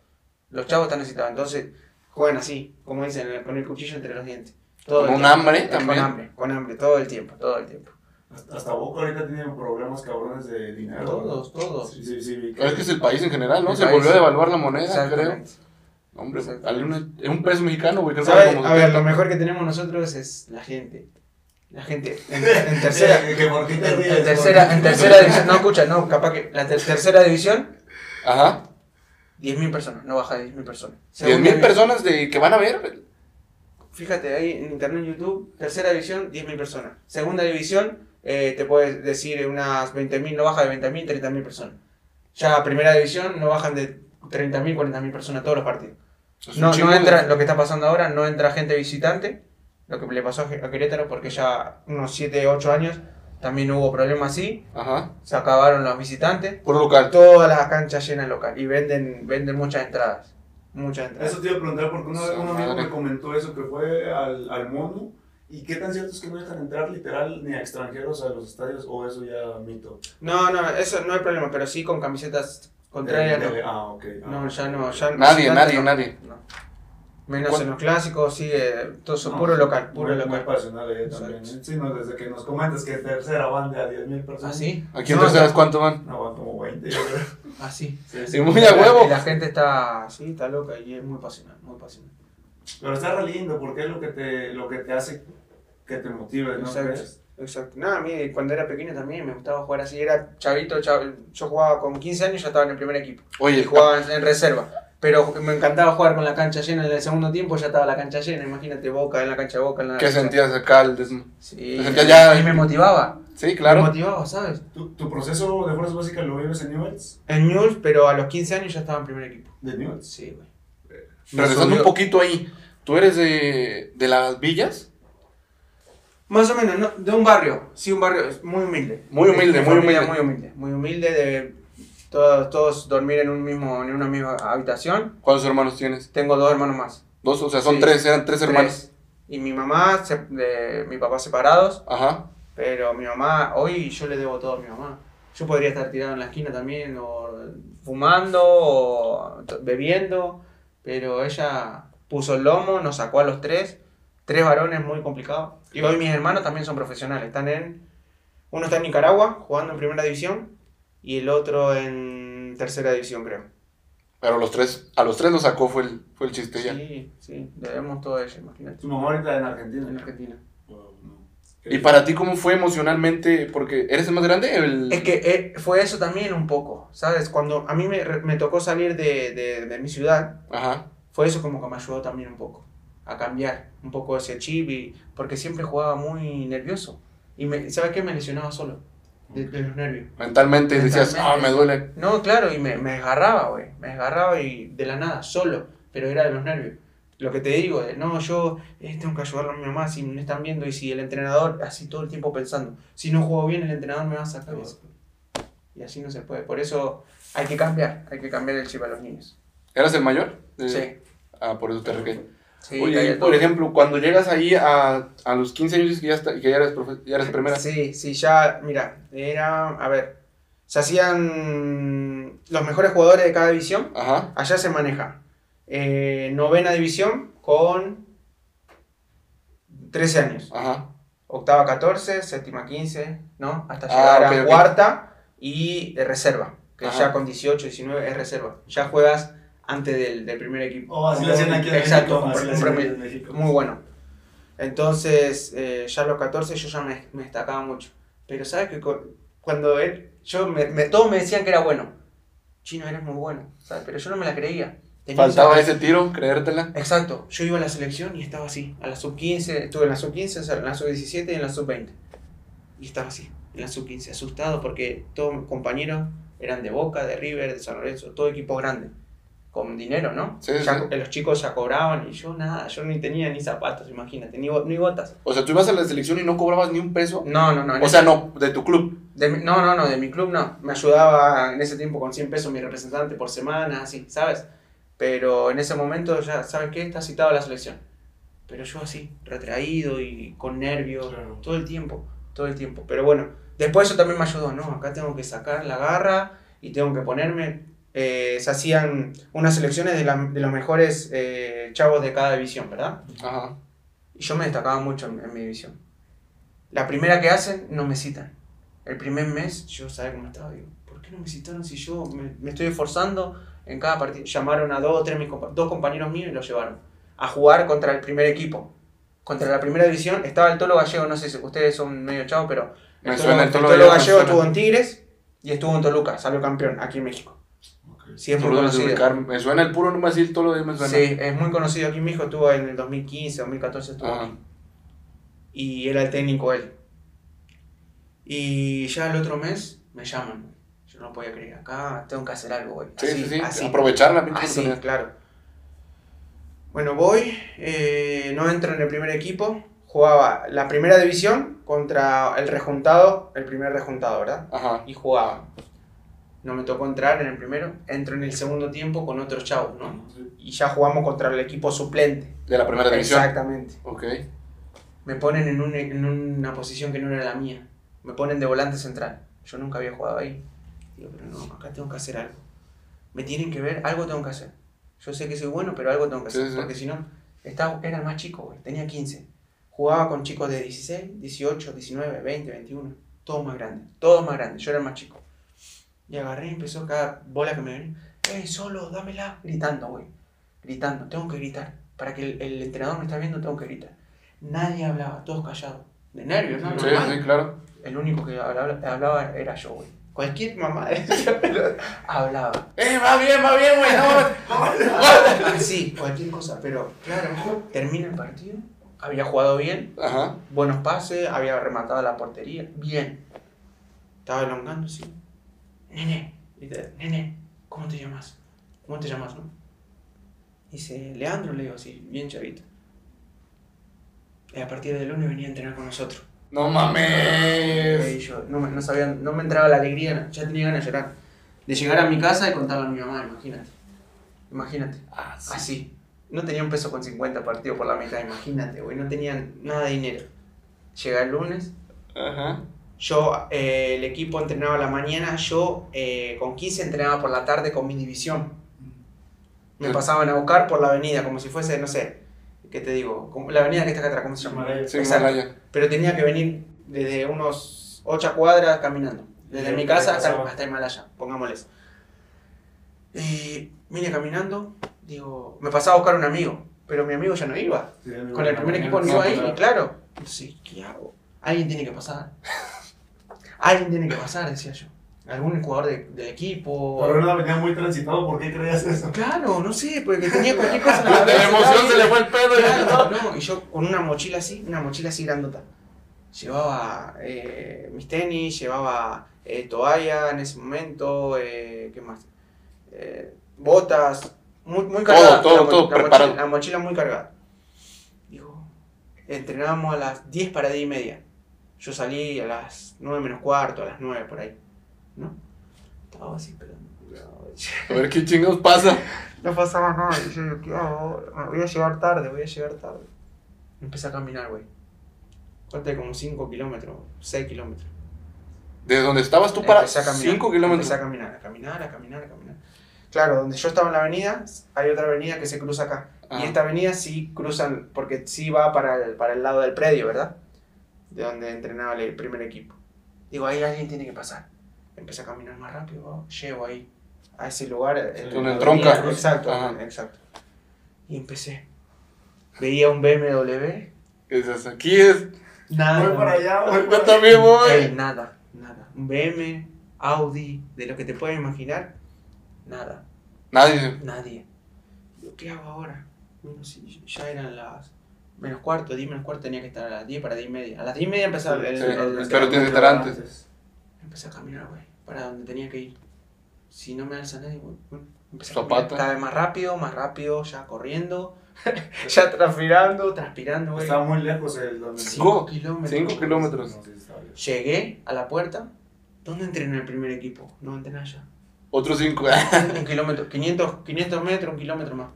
Los chavos están necesitados, entonces juegan así, como dicen, con el cuchillo entre los dientes. Todo Con hambre Con también. hambre, con hambre, todo el tiempo, todo el tiempo. Hasta, Boca ahorita tienen problemas cabrones de dinero. Todos, todos. Sí, sí, sí. vi Pero es que es el país en general, ¿no? El Se país. volvió a devaluar la moneda, creo. Hombre, Exactamente. al un, es un peso mexicano, güey. A ver, 70. lo mejor que tenemos nosotros es la gente. La gente en, en [laughs] tercera. Que- por te En, ríes, en tercera, en tercera división, no escucha, no, capaz que la ter- tercera división, Ajá. 10.000 personas, no baja de 10.000 personas. 10 Segunda mil divi- personas de, que van a ver. Fíjate ahí en internet, en YouTube, tercera división, 10.000 personas. Segunda división, eh, te puedes decir unas 20.000, no baja de 20.000, 30.000 personas. Ya primera división, no bajan de 30.000, 40.000 personas todos los partidos. Es No, no de- entra, lo que está pasando ahora, no entra gente visitante, lo que le pasó a Querétaro, porque ya unos 7, 8 años también hubo problemas así, Ajá. se acabaron los visitantes, Puro local. todas las canchas llenas local y venden, venden muchas entradas. Muchas entradas. Eso te iba a preguntar porque una vez un amigo me comentó eso, que fue al, al mono. ¿Y qué tan cierto es que no dejan entrar literal ni a extranjeros a los estadios o eso ya mito? No, no, eso no hay problema, pero sí con camisetas contrarias. No. Ah, ok. ah. No, ya no, ya Nadie, nadie, no. nadie. No. Menos ¿Cuál? en los clásicos, sigue todo eso, No, puro local, puro muy, muy local. pasional ella también. Exacto. ¿eh? Sí, no, desde que nos comentas que tercera van de a 10.000 personas. ¿Ah, sí? Aquí en No, terceras, ¿cuánto van? No, van como 20, yo creo. [laughs] Ah, sí. Sí, Sí, muy a La- huevo. y La gente está, sí, está loca y es muy pasional, muy pasional. Pero está re lindo porque es lo que te, lo que te hace que te motive, ¿no Exacto. crees? Exacto. Nada, a mí cuando era pequeño también me gustaba jugar así. Era chavito, chav- yo jugaba con 15 años, ya estaba en el primer equipo. Y Oye, jugaba en, en reserva. Pero me encantaba jugar con la cancha llena. En el segundo tiempo ya estaba la cancha llena. Imagínate, Boca en la cancha Boca. En la ¿qué cancha- sentías acá? El des- Sí, te sentías ya- y me motivaba. Sí, Me claro. motivaba, ¿sabes? ¿Tu, tu proceso de fuerzas básicas lo vives en Newells? En News, pero a los 15 años ya estaba en primer equipo. ¿De Newells? Sí, güey. Me Regresando un poquito ahí. ¿Tú eres de, de las villas? Más o menos, ¿no? de un barrio. Sí, un barrio muy humilde. Muy humilde, Mi muy humilde. Muy humilde. Muy humilde de todos, todos dormir en, un mismo, en una misma habitación. ¿Cuántos hermanos tienes? Tengo dos hermanos más. Dos, o sea, son Sí. tres, eran tres hermanos. Y mi mamá, se- de, mi papá separados. Ajá. Pero mi mamá, hoy yo le debo todo a mi mamá. Yo podría estar tirado en la esquina también, o fumando, o bebiendo, pero ella puso el lomo, nos sacó a los tres, tres varones muy complicados. Y hoy mis hermanos también son profesionales, están en, uno está en Nicaragua, jugando en primera división, y el otro en tercera división, creo. Pero los tres, a los tres lo sacó, fue el, fue el chiste ya. Sí, sí, debemos todo ella, imagínate, Tu mamá ahorita en Argentina. en Argentina. Wow, no. ¿Y para ti cómo fue emocionalmente? Porque eres el más grande. El... Es que eh, fue eso también un poco, ¿sabes? Cuando a mí me, me tocó salir de, de, de mi ciudad, Ajá. fue eso como que me ayudó también un poco a cambiar un poco ese chip y porque siempre jugaba muy nervioso y me, ¿sabes qué? Me lesionaba solo de, de los nervios. Mentalmente, decías, ah, Mentalmente. me duele. No, claro, y me, me desgarraba, güey, me desgarraba y de la nada, solo, pero era de los nervios. Lo que te digo, de, no, yo eh, tengo que ayudarlo a mi mamá si me están viendo y si el entrenador, así todo el tiempo pensando, si no juego bien el entrenador me va a sacar. Y así no se puede. Por eso hay que cambiar, hay que cambiar el chip a los niños. ¿Eras el mayor? Eh, Sí. Ah, por eso te requé. Sí, Oye, y por ejemplo, cuando llegas ahí a, a los 15 años que ya, está, que ya eres, profe- ya eres primera. Sí, sí, ya, mira, era, a ver, se hacían los mejores jugadores de cada división, Ajá. allá se maneja eh, novena división con 13 años, Ajá. octava 14, séptima 15, ¿no? Hasta Ah, llegar ok, a ok. cuarta y de reserva, que Ajá. ya con 18, 19 es reserva, ya juegas antes del, del primer equipo. Oh, así lo hacían aquí en Exacto, México. Así lo un en México. Muy bueno. Entonces, eh, ya a los 14 yo ya me, me destacaba mucho. Pero sabes que cu- cuando él, yo me, me- todos me decían que era bueno. Chino, eres muy bueno, ¿sabes? Pero yo no me la creía. Tenía Faltaba ese tiro, creértela. Exacto, yo iba a la selección y estaba así. A la sub 15, estuve en la sub 15, en la sub 17 y en la sub 20. Y estaba así, en la sub 15, asustado porque todos mis compañeros eran de Boca, de River, de San Lorenzo, todo equipo grande. Con dinero, ¿no? Sí, Ya- sí. Los chicos ya cobraban y yo nada, yo ni tenía ni zapatos, imagínate, ni, ni botas. O sea, tú ibas a la selección y no cobrabas ni un peso. No, no, no. O ese- sea, no, de tu club. de mi- no, no, no, de mi club no. Me ayudaba en ese tiempo con 100 pesos mi representante por semana, así, ¿sabes? Pero en ese momento ya, ¿sabes qué? Está citado a la selección. Pero yo así, retraído y con nervios, Claro. todo el tiempo, todo el tiempo. Pero bueno, después eso también me ayudó, ¿no? Acá tengo que sacar la garra y tengo que ponerme... eh, se hacían unas selecciones de, la- de los mejores eh, chavos de cada división, ¿verdad? Ajá. Y yo me destacaba mucho en, en mi división. La primera que hacen, no me citan. El primer mes, yo sabía cómo estaba. Digo, ¿por qué no me citaron si yo me, me estoy esforzando en cada partido? Llamaron a dos o tres mis compa- dos compañeros míos y los llevaron a jugar contra el primer equipo. Contra la primera división estaba el Tolo Gallego, no sé si ustedes son medio chavos, pero Me el suena el Tolo, el Tolo Gallego, estuvo en Tigres y estuvo en Toluca, salió campeón aquí en México. Sí, es muy conocido. Me suena el puro nomás así, todo lo demás me suena. Sí, es muy conocido aquí en México, estuvo en el 2015, 2014 estuvo Ajá. aquí. Y era el técnico él. Y ya el otro mes me llaman. Yo no podía creer, acá tengo que hacer algo, güey. Sí, Así, sí, sí. así. Aprovechar la pinche Así, claro. Bueno, voy, eh, no entro en el primer equipo. Jugaba la primera división contra el rejuntado, el primer rejuntado, ¿verdad? Ajá. Y jugaba. No me tocó entrar en el primero, entro en el segundo tiempo con otros chavos, ¿no? Sí. Y ya jugamos contra el equipo suplente. De la primera división. Exactamente. Ok. Me ponen en, un- en una posición que no era la mía. Me ponen de volante central. Yo nunca había jugado ahí. Digo, pero no, acá tengo que hacer algo. Me tienen que ver, algo tengo que hacer. Yo sé que soy bueno, pero algo tengo que Sí, hacer. sí. Porque si no, estaba, era el más chico, güey. Tenía 15. Jugaba con chicos de 16, 18, 19, 20, 21. Todos más grandes. Todos más grandes. Yo era el más chico. Y agarré y empezó cada bola que me venía. ¡Ey, solo, dámela! Gritando, güey. Gritando. Tengo que gritar. Para que el, el entrenador me está viendo, tengo que gritar. Nadie hablaba, todos callados. De nervios, ¿no? Sí, Normal. sí, claro. El único que hablaba, hablaba era yo, güey. Cualquier mamá [laughs] hablaba. ¡Eh, va bien, va bien, güey! No. Sí, cualquier cosa. Pero, claro, termina el partido. Había jugado bien, Ajá. buenos pases, había rematado la portería. Bien. Estaba elongando, sí. Nene, nene, ¿cómo te llamas? ¿Cómo te llamas, no? Dice, Leandro, le digo así, bien chavito. Y a partir del lunes venía a entrenar con nosotros. No Y mames. yo no, me- no sabía, no me entraba la alegría, ya tenía ganas de llorar. De llegar a mi casa y contarle a mi mamá, imagínate. Imagínate. Ah, sí. Así. No tenía un peso con 50 partido por la mitad, imagínate, güey. No tenían nada de dinero. Llega el lunes. Ajá. Yo, eh, el equipo entrenaba a la mañana. Yo, eh, con 15, entrenaba por la tarde con mi división. Me Sí. pasaban a buscar por la avenida, como si fuese, no sé, ¿qué te digo? Como la avenida que está acá atrás, ¿cómo se llama? Sí, Exacto. Pero tenía que venir desde unos 8 cuadras caminando. Desde Sí, mi casa hasta, hasta Himalaya, pongámosles. Y vine caminando, digo, me pasaba a buscar un amigo, pero mi amigo ya no iba. Sí, Con el primer equipo no iba ahí, claro. y claro. Entonces, ¿qué hago? Alguien tiene que pasar. Alguien tiene que pasar, decía yo. Algún jugador de- del equipo. Pero no venía muy transitado, ¿por qué creías eso? Claro, no sé, porque tenía cualquier cosa en la [laughs] De cabeza. la emoción se le fue el pedo. y- Claro, no, y yo con una mochila así, una mochila así grandota. Llevaba eh, mis tenis, llevaba eh, toalla en ese momento, eh, ¿qué más? Eh, botas, muy, muy cargada. todo, la, todo la preparado. Mochila, la mochila muy cargada. Digo, entrenábamos a las 10 para 10 y media. Yo salí a las 9 menos cuarto, a las 9 por ahí. ¿No? Estaba así esperando. A ver qué chingados pasa. [laughs] No pasaba nada. Yo digo, ¿qué hago ahora? Voy a llegar tarde, voy a llegar tarde. Empecé a caminar, güey. Falta como 5 kilómetros, 6 kilómetros. Desde donde estabas tú para Empecé a caminar, 5 kilómetros. Empecé a caminar, a caminar, a caminar, a caminar. Claro, donde yo estaba en la avenida, hay otra avenida que se cruza acá. Ah. Y esta avenida sí cruzan, porque sí va para el, para el lado del predio, ¿verdad? De donde entrenaba el primer equipo. Digo, ahí alguien tiene que pasar. Empecé a caminar más rápido, llego ahí, a ese lugar. en Donde la tronca. avenida, Exacto, Ajá. exacto. Y empecé. Veía un BMW. ¿Qué dices? Aquí es. Nada. Voy para allá, voy Yo para también voy. Ey, nada, nada. Un BM, Audi, de lo que te puedes imaginar, nada, Nadie. nadie. Digo, ¿qué hago ahora? Bueno, sí, ya eran las menos cuarto, 10 menos cuarto tenía que estar a las 10 para 10 y media. A las 10 y media empezaba el, Sí, el- el- pero tienes que estar antes. Empecé a caminar, güey, para donde tenía que ir. Si no me alza nadie, güey, empecé a Zapata. caminar cada vez más rápido, más rápido, ya corriendo, [laughs] ya transpirando, transpirando, güey. Estaba muy lejos el donde. Cinco kilómetros. Cinco kilómetros. Llegué a la puerta. ¿Dónde entrené el primer equipo? No entrené allá. Otros 5. un kilómetro, 500, 500 metros, un kilómetro más.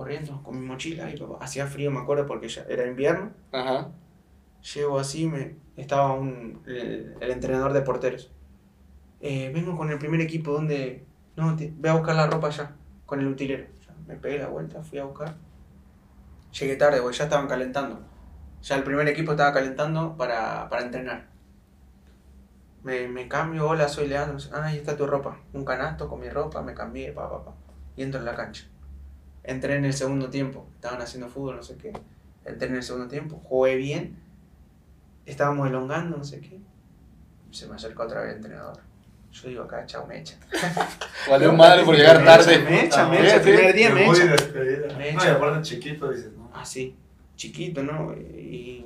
Corriendo con mi mochila papá. Hacía frío, me acuerdo, porque ya era invierno. Ajá. Llego así, me, estaba un, el, el entrenador de porteros. Eh, vengo con el primer equipo, donde No, te- voy a buscar la ropa allá, con el utilero. Ya, me pegué la vuelta, fui a buscar. Llegué tarde, porque ya estaban calentando. Ya el primer equipo estaba calentando para, para entrenar. Me, me cambio, hola, soy Leandro. Ah, ahí está tu ropa. Un canasto con mi ropa, me cambié, pa, pa, pa. Y entro en la cancha. Entré en el segundo tiempo. Estaban haciendo fútbol, no sé qué. Entré en el segundo tiempo, jugué bien. Estábamos elongando, no sé qué. Se me acercó otra vez el entrenador. Yo digo acá, chao, me echa. [laughs] Valió madre por llegar tarde. Me echa, me Sí, echa. Sí. primer día me Muy echa. despedida. Me echa. aparte chiquito, dices, ¿no? así, chiquito, ¿no? Y.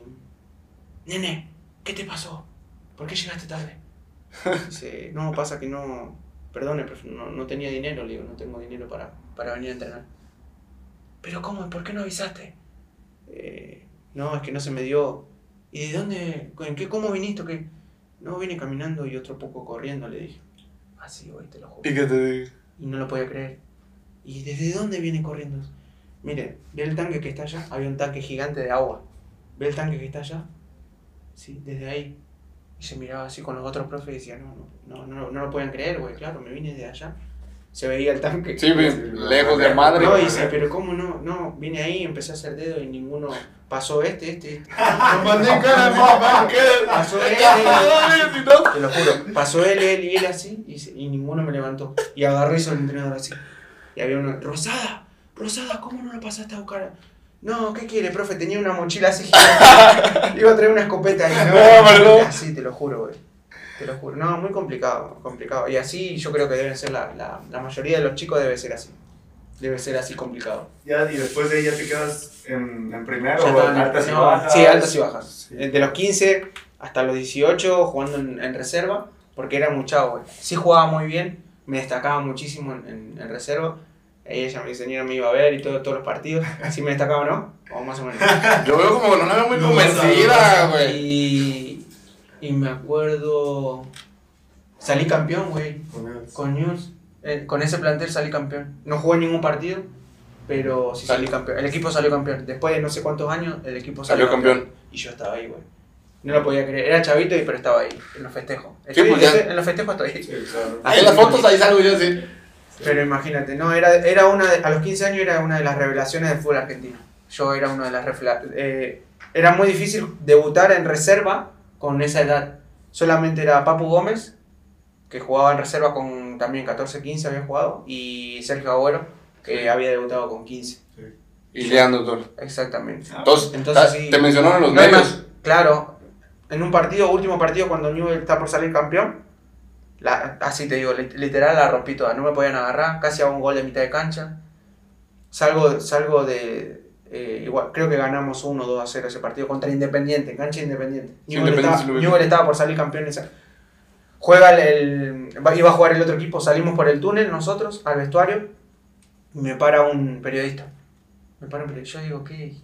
Nene, ¿qué te pasó? ¿Por qué llegaste tarde? [laughs] Dice, no, pasa que no. Perdone, no, no tenía dinero, le digo, no tengo dinero para, para venir a entrenar. ¿Pero cómo? ¿Por qué no avisaste? "Eh, no, es que no se me dio. ¿Y de dónde? ¿En qué? ¿Cómo viniste? o qué? No, vine caminando y otro poco corriendo, le dije. Así, hoy te lo juro ¿Y qué te digo? y no lo podía creer. ¿Y desde dónde viene corriendo? Mire, ve el tanque que está allá. Había un tanque gigante de agua. ¿Ve el tanque que está allá? Sí, desde ahí. Y se miraba así con los otros profes y decía, no, no, no, no, no lo pueden creer, güey, claro, me vine de allá. Se veía el tanque. Sí, bien, lejos de madre. No, y dice, pero ¿cómo no? No, vine ahí, empecé a hacer dedo y ninguno pasó este, este, este. Mandé cara de mamá, ¿qué? Pasó [laughs] él, Si no- te lo juro. Pasó él, él y él así, y, y ninguno me levantó. Y agarró y hizo el entrenador así. Y había uno, Rosada, Rosada, ¿cómo no lo pasaste a buscar? No, ¿qué quiere, profe? Tenía una mochila así gigante. [laughs] Iba a traer una escopeta ahí. No, pero [laughs] no. Así, te lo juro, güey. Te lo juro. No, muy complicado, complicado. Y así yo creo que deben ser la, la, la mayoría de los chicos debe ser así. Debe ser así complicado. Ya, y después de ahí ya te quedas en, en primero o en altas y no, bajas. Sí, altas y bajas. Sí. De los 15 hasta los 18 jugando en, en reserva, porque era muy chavo, güey. Sí jugaba muy bien, me destacaba muchísimo en, en- en reserva. Ella, mi señora, me iba a ver y todo, todos los partidos. Sí me destacaba, ¿no? O más o menos. [laughs] Yo veo como no la veo muy convencida, güey. Y, y me acuerdo... Salí campeón, güey. Con News. Eh, con ese plantel salí campeón. No jugué ningún partido, pero sí salí campeón. El equipo salió campeón. Después de no sé cuántos años, el equipo salió, Salió campeón. Y yo estaba ahí, güey. No lo podía creer. Era chavito, y pero estaba ahí, en los festejos. Sí, Estoy- pues estoy- en los festejos estoy ahí. Sí, claro. Ah, Ahí en las fotos ahí salgo yo así. Pero imagínate, no, era, era una de- a los 15 años era una de las revelaciones del fútbol argentino. Yo era una de las eh, Era muy difícil debutar en reserva con esa edad. Solamente era Papu Gómez, que jugaba en reserva con también 14, 15 había jugado, y Sergio Agüero, que había debutado con 15. Y Leandro Toro. Exactamente. Entonces, Entonces, ta- sí. te mencionaron los No hay medios. más. Claro, en un partido, último partido, cuando Newell está por salir campeón, la- así te digo, lit- literal la rompí toda, no me podían agarrar, casi hago un gol de mitad de cancha. Salgo, salgo de. Eh, igual, creo que ganamos 1 2 a 0 ese partido contra Independiente, en cancha Independiente. Sí, Newell, estaba. Newell estaba por salir campeón esa. Juega el, el- iba a jugar el otro equipo, salimos por el túnel nosotros al vestuario. Me para un periodista. Me para un periodista. Yo digo, ¿qué,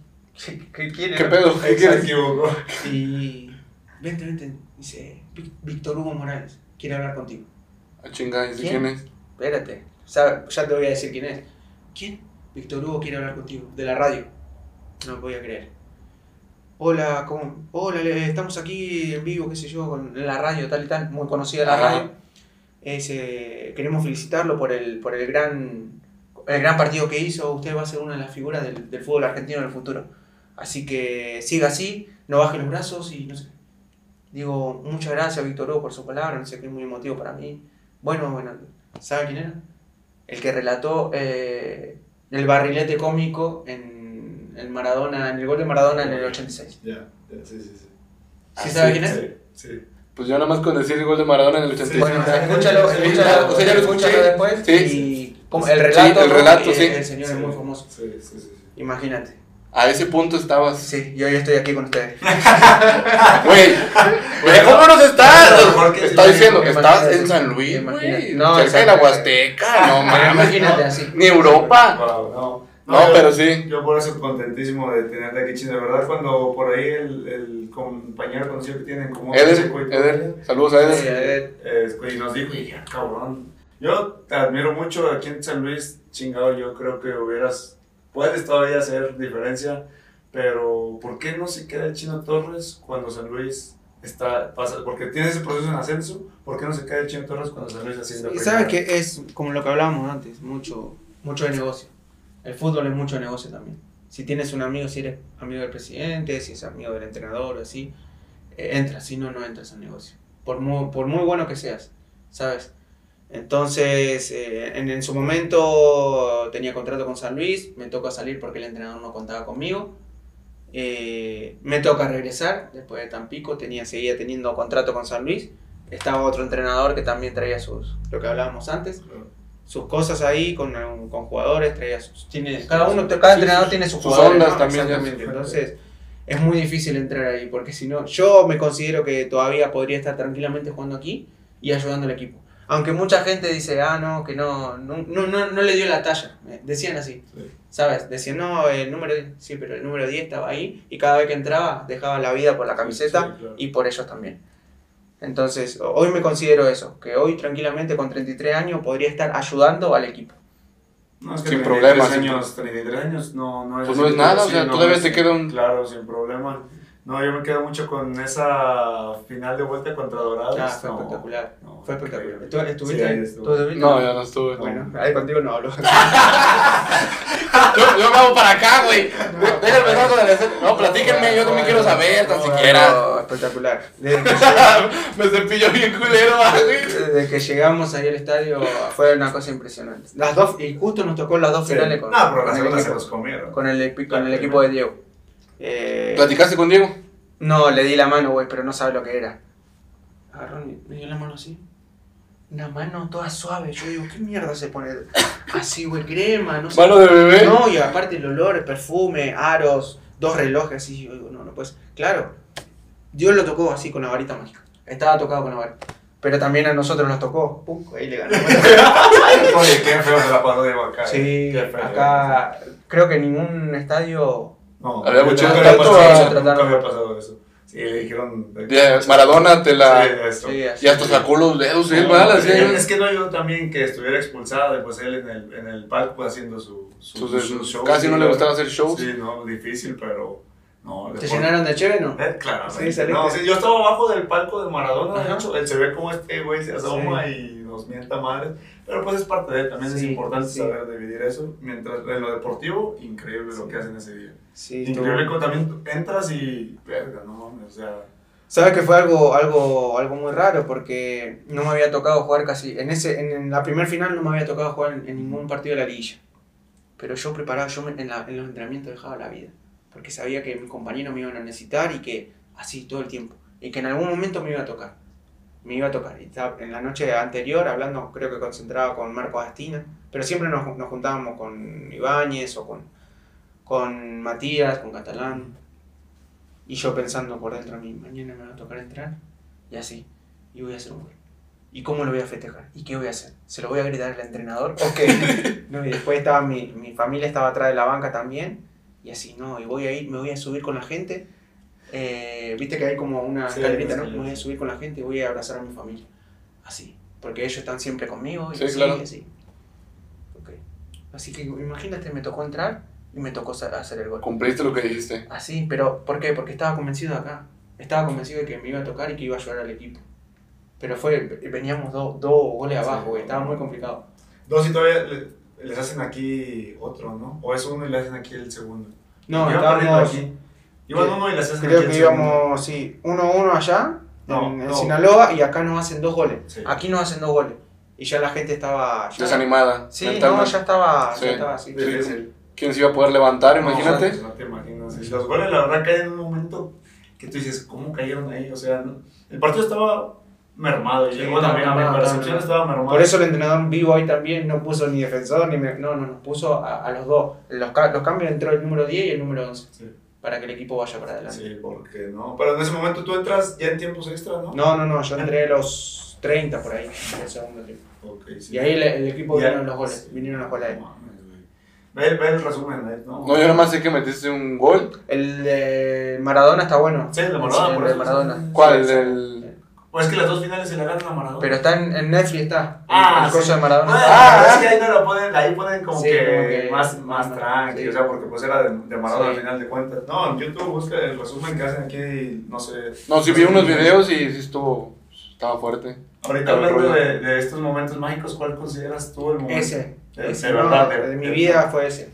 qué, qué quiere? ¿Qué pedo? ¿Qué equivocó. Y. Vente, vente. Dice, "Vic- Víctor Hugo Morales, quiere hablar contigo. Ah, ¿y ¿Quién? quién es? Espérate, ya te voy a decir quién es. ¿Quién? Víctor Hugo quiere hablar contigo, de la radio. No voy a creer. Hola, ¿cómo? Hola, estamos aquí en vivo, qué sé yo, con la radio, tal y tal, muy conocida la Ajá. radio. Es, eh, queremos felicitarlo por el, por el gran el gran partido que hizo. Usted va a ser una de las figuras del, del fútbol argentino en el futuro. Así que siga así, no baje los brazos y no sé. Digo, muchas gracias, Víctor Hugo, por su palabra, no sé qué, es muy emotivo para mí. Bueno, bueno, ¿sabe quién era? El que relató eh, el barrilete cómico en el Maradona, en el gol de Maradona en el 86. Ya, ya, sí, sí, sí. ¿Sí sabe quién es? Sí, sí. Pues yo nada más con decir el gol de Maradona en el 86. Bueno, Sí, escúchalo, sí, escúchalo, o sea, ya lo escúchalo escuché. después Sí. y como el relato, Sí, el ¿no? relato, Y sí. El señor es Sí. muy famoso. Sí, sí, sí. sí. Imagínate. A ese punto estabas. Sí, yo hoy estoy aquí con ustedes. [laughs] Güey, güey, ¿cómo nos estás? Está diciendo que estabas en San Luis, güey. No, cerca de la. Huasteca, no [laughs] mames. imagínate no. así. Ni Europa. Wow, no. No, yo- pero sí. Yo por eso contentísimo de tenerte aquí, chino. De verdad, cuando por ahí el, el compañero conocido que tienen como Eder, Eder, saludos a Sí, Eder. eh, y nos dijo, y "Ah, cabrón. Yo te admiro mucho aquí en San Luis, chingado. Yo creo que hubieras, puedes todavía hacer diferencia, pero ¿por qué no se queda el chino Torres cuando San Luis está, pasa, porque tiene ese proceso en ascenso? ¿Por qué no se queda el chino Torres cuando San Luis haciendo Y sabes que es como lo que hablábamos antes, mucho, mucho de negocio. El fútbol es mucho negocio también. Si tienes un amigo, si eres amigo del presidente, si es amigo del entrenador o así, eh, entras, si no, no entras al negocio. Por muy, por muy bueno que seas, ¿sabes? Entonces, eh, en, en su momento tenía contrato con San Luis, me toca salir porque el entrenador no contaba conmigo. Eh, me toca regresar después de Tampico, tenía, seguía teniendo contrato con San Luis. Estaba otro entrenador que también traía sus, lo que hablábamos antes, sus cosas ahí con, con jugadores, traía sus, tiene, cada uno, cada entrenador tiene sus, sus jugadores, ondas ¿no? también. Entonces, es muy difícil entrar ahí, porque si no, yo me considero que todavía podría estar tranquilamente jugando aquí y ayudando al equipo. Aunque mucha gente dice, ah, no, que no, no, no, no, no le dio la talla. Decían así, Sí. ¿sabes? Decían, no, el número 10, sí, pero el número 10 estaba ahí y cada vez que entraba dejaba la vida por la camiseta Sí, claro. y por ellos también. Entonces, hoy me considero eso, que hoy tranquilamente con 33 años podría estar ayudando al equipo. No, es que Sin 33 problemas, años, 33 años no, no es Pues no es nada, o sea, no, todavía te queda un- Claro, sin problema. No, yo me quedo mucho con esa final de vuelta contra Dorados. Ah, fue no, espectacular. no, fue espectacular. increíble. ¿Tú estuviste? Sí, ahí. No, ya no estuve. Bueno, ahí contigo no hablo. Yo, yo me hago para acá, güey. Con el escena. No, platíquenme, yo también quiero saber, tan No, siquiera. no, espectacular. Desde que, [laughs] Me cepillo bien culero, güey. desde que llegamos ahí al estadio fue una cosa impresionante. Las dos, y justo nos tocó las dos Sí. finales con, No, pero la con el se equipo, los comieron. con el, con el equipo de Diego. Eh, ¿Platicaste con Diego? No, le di la mano, güey, pero no sabe lo que era. Agarró, y me dio la mano así. Una mano toda suave. Yo digo, ¿qué mierda se pone? Así, güey, crema, no sé. Mano de bebé. No, y aparte el olor, el perfume, aros, dos relojes así. Yo digo, no, no pues. Claro, Dios lo tocó así con la varita mágica. Estaba tocado con la varita. Pero también a nosotros nos tocó. Pum, ahí le ganamos. [laughs] Oye, qué feo se la pasó Diego acá. sí, Qué feo. acá creo que ningún estadio. No, Había mucho había trato pasado a- eso, tratar- Nunca había pasado eso. Sí, le dijeron. Ya, Maradona te la. Sí, eso. Sí. Y hasta sacó los dedos, él, No, ¿verdad? Así, es es que no yo también que estuviera expulsado y pues él en el, en el palco haciendo su, su, sus- su show. casi no le gustaba hacer shows. Sí, no, difícil, pero no. ¿Te llenaron de cheve, no? Eh, claro. Sí, saliste. no, sí, yo estaba abajo del palco de Maradona, de hecho, él se ve como este güey se asoma y nos mienta madres, pero pues es parte de también es Sí, importante sí. saber dividir eso, mientras en lo deportivo, increíble lo Sí. que hacen ese día. Sí, Increíble también entras y, verga, no o sea, Sabes que fue algo, algo, algo muy raro porque no me había tocado jugar casi. En, ese, en, en la primer final no me había tocado jugar en, en ningún partido de la liguilla. Pero yo preparaba, yo en, la- en los entrenamientos dejaba la vida. Porque sabía que mis compañeros me iban a necesitar y que así todo el tiempo. Y que en algún momento me iba a tocar. Me iba a tocar. Y estaba en la noche anterior hablando, creo que concentraba con Marco Astina. Pero siempre nos, nos juntábamos con Ibáñez o con, con Matías, con Catalán. Y yo pensando por dentro a mí, mañana me va a tocar entrar y así, y voy a hacer un gol. ¿Y cómo lo voy a festejar? ¿Y qué voy a hacer? ¿Se lo voy a gritar al entrenador? Ok. [laughs] no, y después estaba mi, mi familia estaba atrás de la banca también. Y así, no, y voy a ir, me voy a subir con la gente. Eh, Viste que hay como una Sí, escalerita, ¿no? voy a subir con la gente y voy a abrazar a mi familia. Así. Porque ellos están siempre conmigo y Sí, así, claro. y así. Ok. Así que imagínate, me tocó entrar y me tocó hacer el gol. Cumpliste lo que dijiste. Así, pero ¿por qué? Porque estaba convencido de acá. Estaba convencido de que me iba a tocar y que iba a ayudar al equipo. Pero fue, veníamos dos dos goles Sí. abajo, güey, estaba muy complicado. Dos y todavía le- les hacen aquí otro, ¿no? O es uno y le hacen aquí el segundo. No, estábamos. aquí. Iban que- uno y hacen Creo que íbamos, sí, 1-1 allá, No, en, en no. Sinaloa, y acá nos hacen dos goles. Sí. Aquí nos hacen dos goles. Y ya la gente estaba. ya- Desanimada. Sí, no, ya estaba, Sí. ya estaba así. Difícil. ¿Quién se iba a poder levantar? Imagínate. No, no te imaginas. Los goles, la verdad, caen en un momento que tú dices, ¿cómo cayeron ahí? O sea, no- el partido estaba mermado. Y Sí, llegó estaba también a mi percepción, estaba estaba mermado. Por eso el entrenador vivo ahí también no puso ni defensor ni. me- no, no, nos puso a, a los dos. Los, ca- los cambios entró el número 10 y el número 11. Sí. Para que el equipo vaya para adelante. Sí, porque no. Pero en ese momento tú entras ya en tiempos extra, ¿no? No, no, no, yo entré a los 30 por ahí, el segundo tiempo. Sí. Y ahí el, el equipo Ya. vinieron los goles, vinieron los goles ahí. Ve, ve el resumen, ¿eh? ¿no? No, yo nada más sé que metiste un gol. El de Maradona está bueno. Sí, el de Maradona, Sí, por el de. Maradona. ¿Cuál? Sí, El sí. del. Pues es que las dos finales se le ganan a Maradona. Pero está en, en Netflix, está. Ah, el sí. de Maradona. Bueno, Ah, pero es ah. que ahí no lo ponen, ahí ponen como, Sí, que, como que- más, más tranqui, sí. o sea, porque pues era de, de Maradona Sí. al final de cuentas. No, en YouTube busca el resumen que hacen aquí, no sé. No, sí vi unos videos y sí estuvo. Estaba fuerte. Ahorita hablando de, de estos momentos mágicos, ¿cuál consideras tú el momento? Ese. De, ese, de no, verdad. de, mi vida fue ese.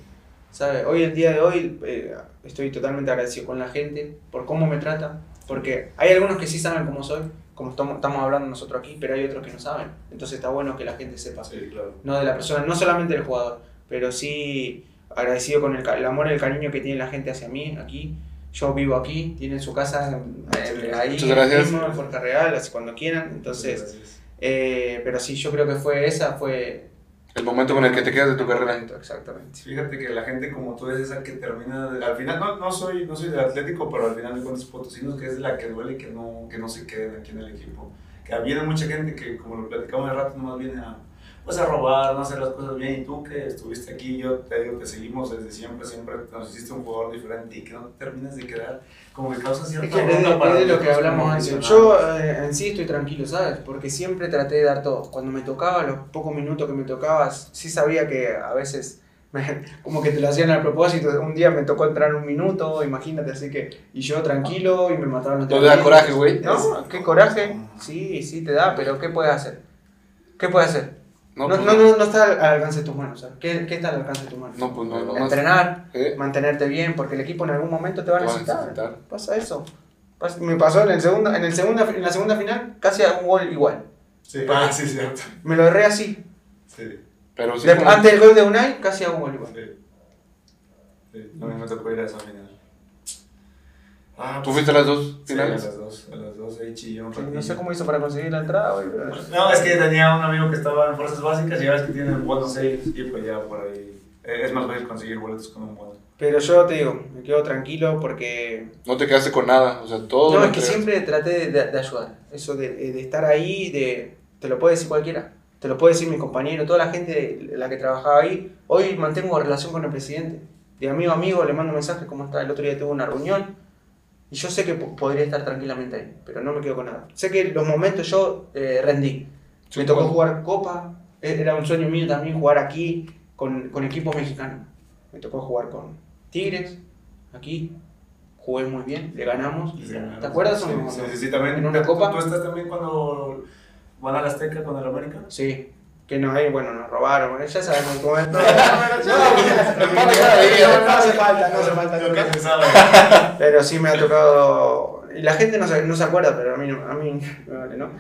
¿Sabe? Hoy, el día de hoy, eh, estoy totalmente agradecido con la gente por cómo me trata. Porque hay algunos que sí saben cómo soy, como estamos, estamos hablando nosotros aquí, pero hay otros que no saben. Entonces está bueno que la gente sepa. Sí, claro. no de la persona, no solamente del jugador, pero sí agradecido con el, amor y el cariño que tiene la gente hacia mí aquí. Yo vivo aquí, tienen su casa en- en- ahí Muchas gracias. mismo, en Puerta Real, así cuando quieran. Entonces, eh, pero sí, yo creo que fue esa, fue... El momento con el que te quedas de tu carrera. Exactamente. Fíjate que la gente, como tú es esa que termina, de- al final, no, no, soy, no soy del Atlético, pero al final de cuentas potosinos, que es la que duele que no, que no se queden aquí en el equipo. Que viene mucha gente que, como lo platicamos de rato, nomás viene a, pues a robar, no hacer las cosas bien. Y tú que estuviste aquí, yo te digo, te seguimos desde siempre, siempre nos hiciste un jugador diferente y que no te terminas de quedar, como que causa cierta Es que de, para es de lo que hablamos antes. Yo eh, en sí estoy tranquilo, ¿sabes? Porque siempre traté de dar todo. Cuando me tocaba, los pocos minutos que me tocaba, sí sabía que a veces [laughs] como que te lo hacían al propósito. Un día me tocó entrar un minuto, imagínate, así que. Y yo tranquilo y me mataban los No te da coraje, güey. No, qué coraje. Sí, sí te da, pero ¿qué puedes hacer? ¿Qué puedes hacer? No, No, pues no, no, no está al alcance de tus manos. ¿Qué, ¿Qué está al alcance de tus manos? No, pues no, no. Entrenar, ¿Eh? mantenerte bien, porque el equipo en algún momento te va a Te va a necesitar. Pasa eso. Me pasó en, el segundo, en, el segunda, en la segunda final, casi a un gol igual. Sí, ah, sí, cierto. Me lo erré así. Sí, Pero sí. De- como- antes del gol de Unai, casi a un gol igual. sí. sí. A mí me tocó ir a esa final. Ah, ¿Tú fuiste a las dos Sí, a finales? las dos, a las dos, ahí chillé un Sí, ratillo. No sé cómo hizo para conseguir la entrada, güey. No, es que tenía un amigo que estaba en fuerzas básicas y ya ves que tienen buenos sales y pues ya por ahí eh, es más fácil conseguir boletos con un bueno. Pero yo te digo, me quedo tranquilo porque. No te quedaste con nada. O sea, todo. No, es que siempre traté de, de ayudar. Eso de, de estar ahí, de, te lo puede decir cualquiera. Te lo puede decir mi compañero, toda la gente la que trabajaba ahí. Hoy mantengo relación con el presidente. De amigo a amigo le mando mensajes, ¿cómo está? El otro día tuve una reunión. Y yo sé que po- podría estar tranquilamente ahí, pero no me quedo con nada. Sé que los momentos yo eh, rendí. Sí, me tocó bueno. jugar Copa, e- era un sueño mío también jugar aquí con, con equipos mexicanos. Me tocó jugar con Tigres, aquí, jugué muy bien, le ganamos. Ganaron. ¿Te acuerdas Sí, sí, sí, sí, también. ¿En una ¿Tú- copa? ¿Tú estás también cuando van a la Azteca con el América? Sí, que no hay, bueno, nos robaron, bueno, ya sabemos cómo es todo. [laughs] No, no hace falta, no hace falta. Pero sí me ha tocado. Y la gente no se, no se acuerda, pero a mí, no- a mí [laughs] me vale, ¿no?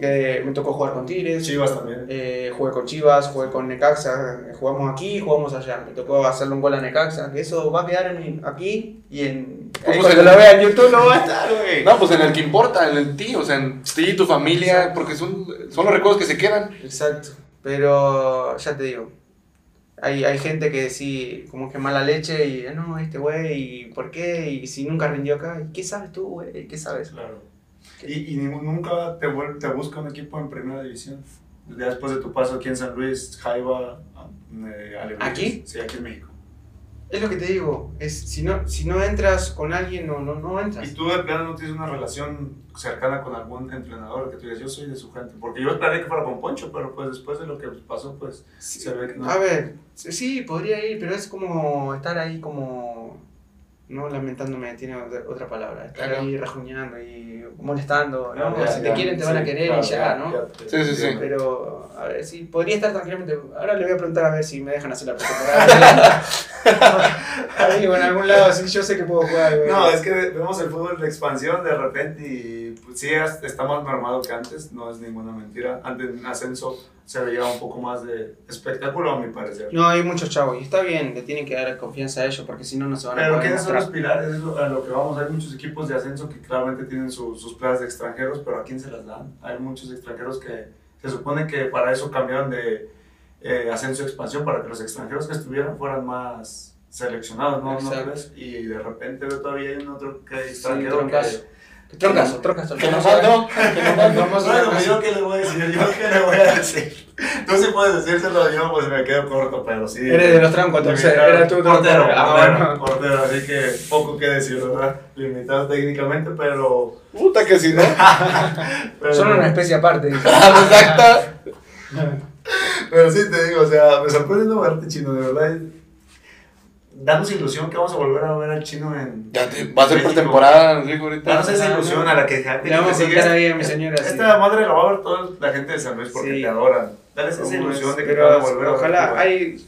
Eh, me tocó jugar con Tigres, Chivas también. eh, jugué con Chivas, jugué con Necaxa, eh, jugamos aquí, jugamos allá. Me tocó hacerle un gol a Necaxa, que eso va a quedar en aquí y en. Pues, ahí pues, cuando en- lo vea en YouTube no va a estar, güey. No, pues en el que importa, en el ti, o sea, en ti, tu familia, porque son, son los recuerdos que se quedan. Exacto. Pero ya te digo, hay, hay gente que sí, como que mala leche y "Ah, no, este güey, ¿y por qué? Y si nunca rindió acá, ¿y qué sabes tú, güey? ¿Qué sabes? Claro. ¿Y, y nunca te, te busca un equipo en primera división? Ya después de tu paso aquí en San Luis, Jaiba, eh, Alebrijes. ¿Aquí? Sí, aquí en México. Es lo que te digo, es si no, si no entras con alguien, no, no, no ¿Y entras. tú de plano no tienes una relación cercana con algún entrenador que tú digas, yo soy de su gente? Porque yo esperaría que fuera con Poncho, pero pues después de lo que pasó, pues se ve que no. A ver, sí, podría ir, pero es como estar ahí como, no lamentándome, tiene otra palabra, estar Claro. ahí rajuñando y molestando, ¿no? Ya, si te quieren te sí, van a querer claro, y ya, ¿no? Sí, sí, sí. Pero, a ver, sí, podría estar tranquilamente. Ahora le voy a preguntar a ver si me dejan hacer la [laughs] pretemporada. En algún lado, sí, yo sé que puedo jugar. güey. No, es que vemos el fútbol de expansión de repente y pues, sí es- está más normado que antes, no es ninguna mentira. Antes en ascenso se veía un poco más de espectáculo, a mi parecer. No, hay muchos chavos y está bien, le tienen que dar confianza a ellos porque si no, no se van a Pero ¿quiénes son los pilares? Es a lo que vamos. Hay muchos equipos de ascenso que claramente tienen su- sus plazas de extranjeros, pero ¿a quién se las dan? Hay muchos extranjeros que se supone que para eso cambiaron de eh, ascenso a expansión, para que los extranjeros que estuvieran fueran más seleccionados, ¿no? ¿No crees? Y de repente veo todavía hay un otro que Sí, extranjero troncazo. que... Troncazo, troncazo. Que nos que [laughs] a Bueno, ver, yo qué le voy a decir, yo qué le voy a decir. Tú sí puedes decírselo, yo pues me quedo corto, pero sí. Eres de los troncos, entonces, era tú, portero. Ah, bueno. portero, así que poco que decir, ¿verdad? Limitado técnicamente, pero... Puta que sí, ¿no? [laughs] pero Son una especie aparte. [laughs] Exacto. Pero sí te digo, o sea, me sorprende no verte chino, de verdad. Danos ilusión que vamos a volver a ver al chino en. Ya te, va a ser por temporada, nos dijo ahorita. Danos esa ilusión a la que gente que a te sigue. ahí mi señora. sí. Esta madre la va a ver toda la gente de San Luis porque Sí. te adoran. Dales esa ¿Cómo ilusión es? de que te van a volver a ver. Ojalá, hay.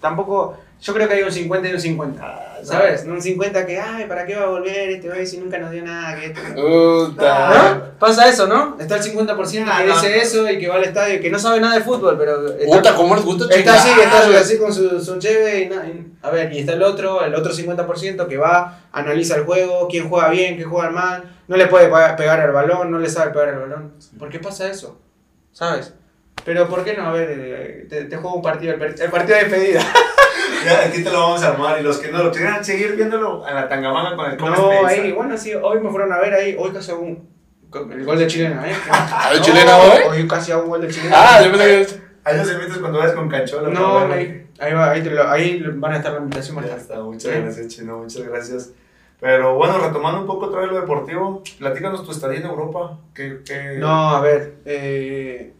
Tampoco. Yo creo que hay un 50 y un 50. ¿Sabes? No un 50 que, ay, ¿para qué va a volver este güey si nunca nos dio nada? Que esto? ¿No? Pasa eso, ¿no? Está el 50% Ah, que no. dice eso y que va al estadio, que no sabe nada de fútbol, pero. Está, Puta, ¿cómo les gusta está así, está así con su, su cheve y, na- y- A ver, y está el otro, el otro 50% que va, analiza el juego, quién juega bien, quién juega mal, no le puede pegar al balón, no le sabe pegar al balón. ¿Por qué pasa eso? ¿Sabes? Pero ¿por qué no? A ver, eh, te, te juego un partido, el, partido de despedida. [laughs] Ya, aquí te lo vamos a armar. Y los que no lo quieran seguir viéndolo en la tangamanga con el No, ahí, bueno, sí, hoy me fueron a ver ahí, hoy casi hago un. El gol de chilena, ¿eh? [laughs] ¿Ah, No, chilena hoy? Hoy casi hago un gol de chilena. Ah, yo pensé que. Ahí los invitas cuando vayas con Canchola. No, ahí, ahí, va, ahí, te lo- ahí van a estar la invitación más Ya está, muchas ¿Eh? gracias, Chino, muchas gracias. Pero bueno, retomando un poco otra vez lo deportivo, platícanos tu estadía en Europa. ¿Qué, qué... No, a ver. Eh,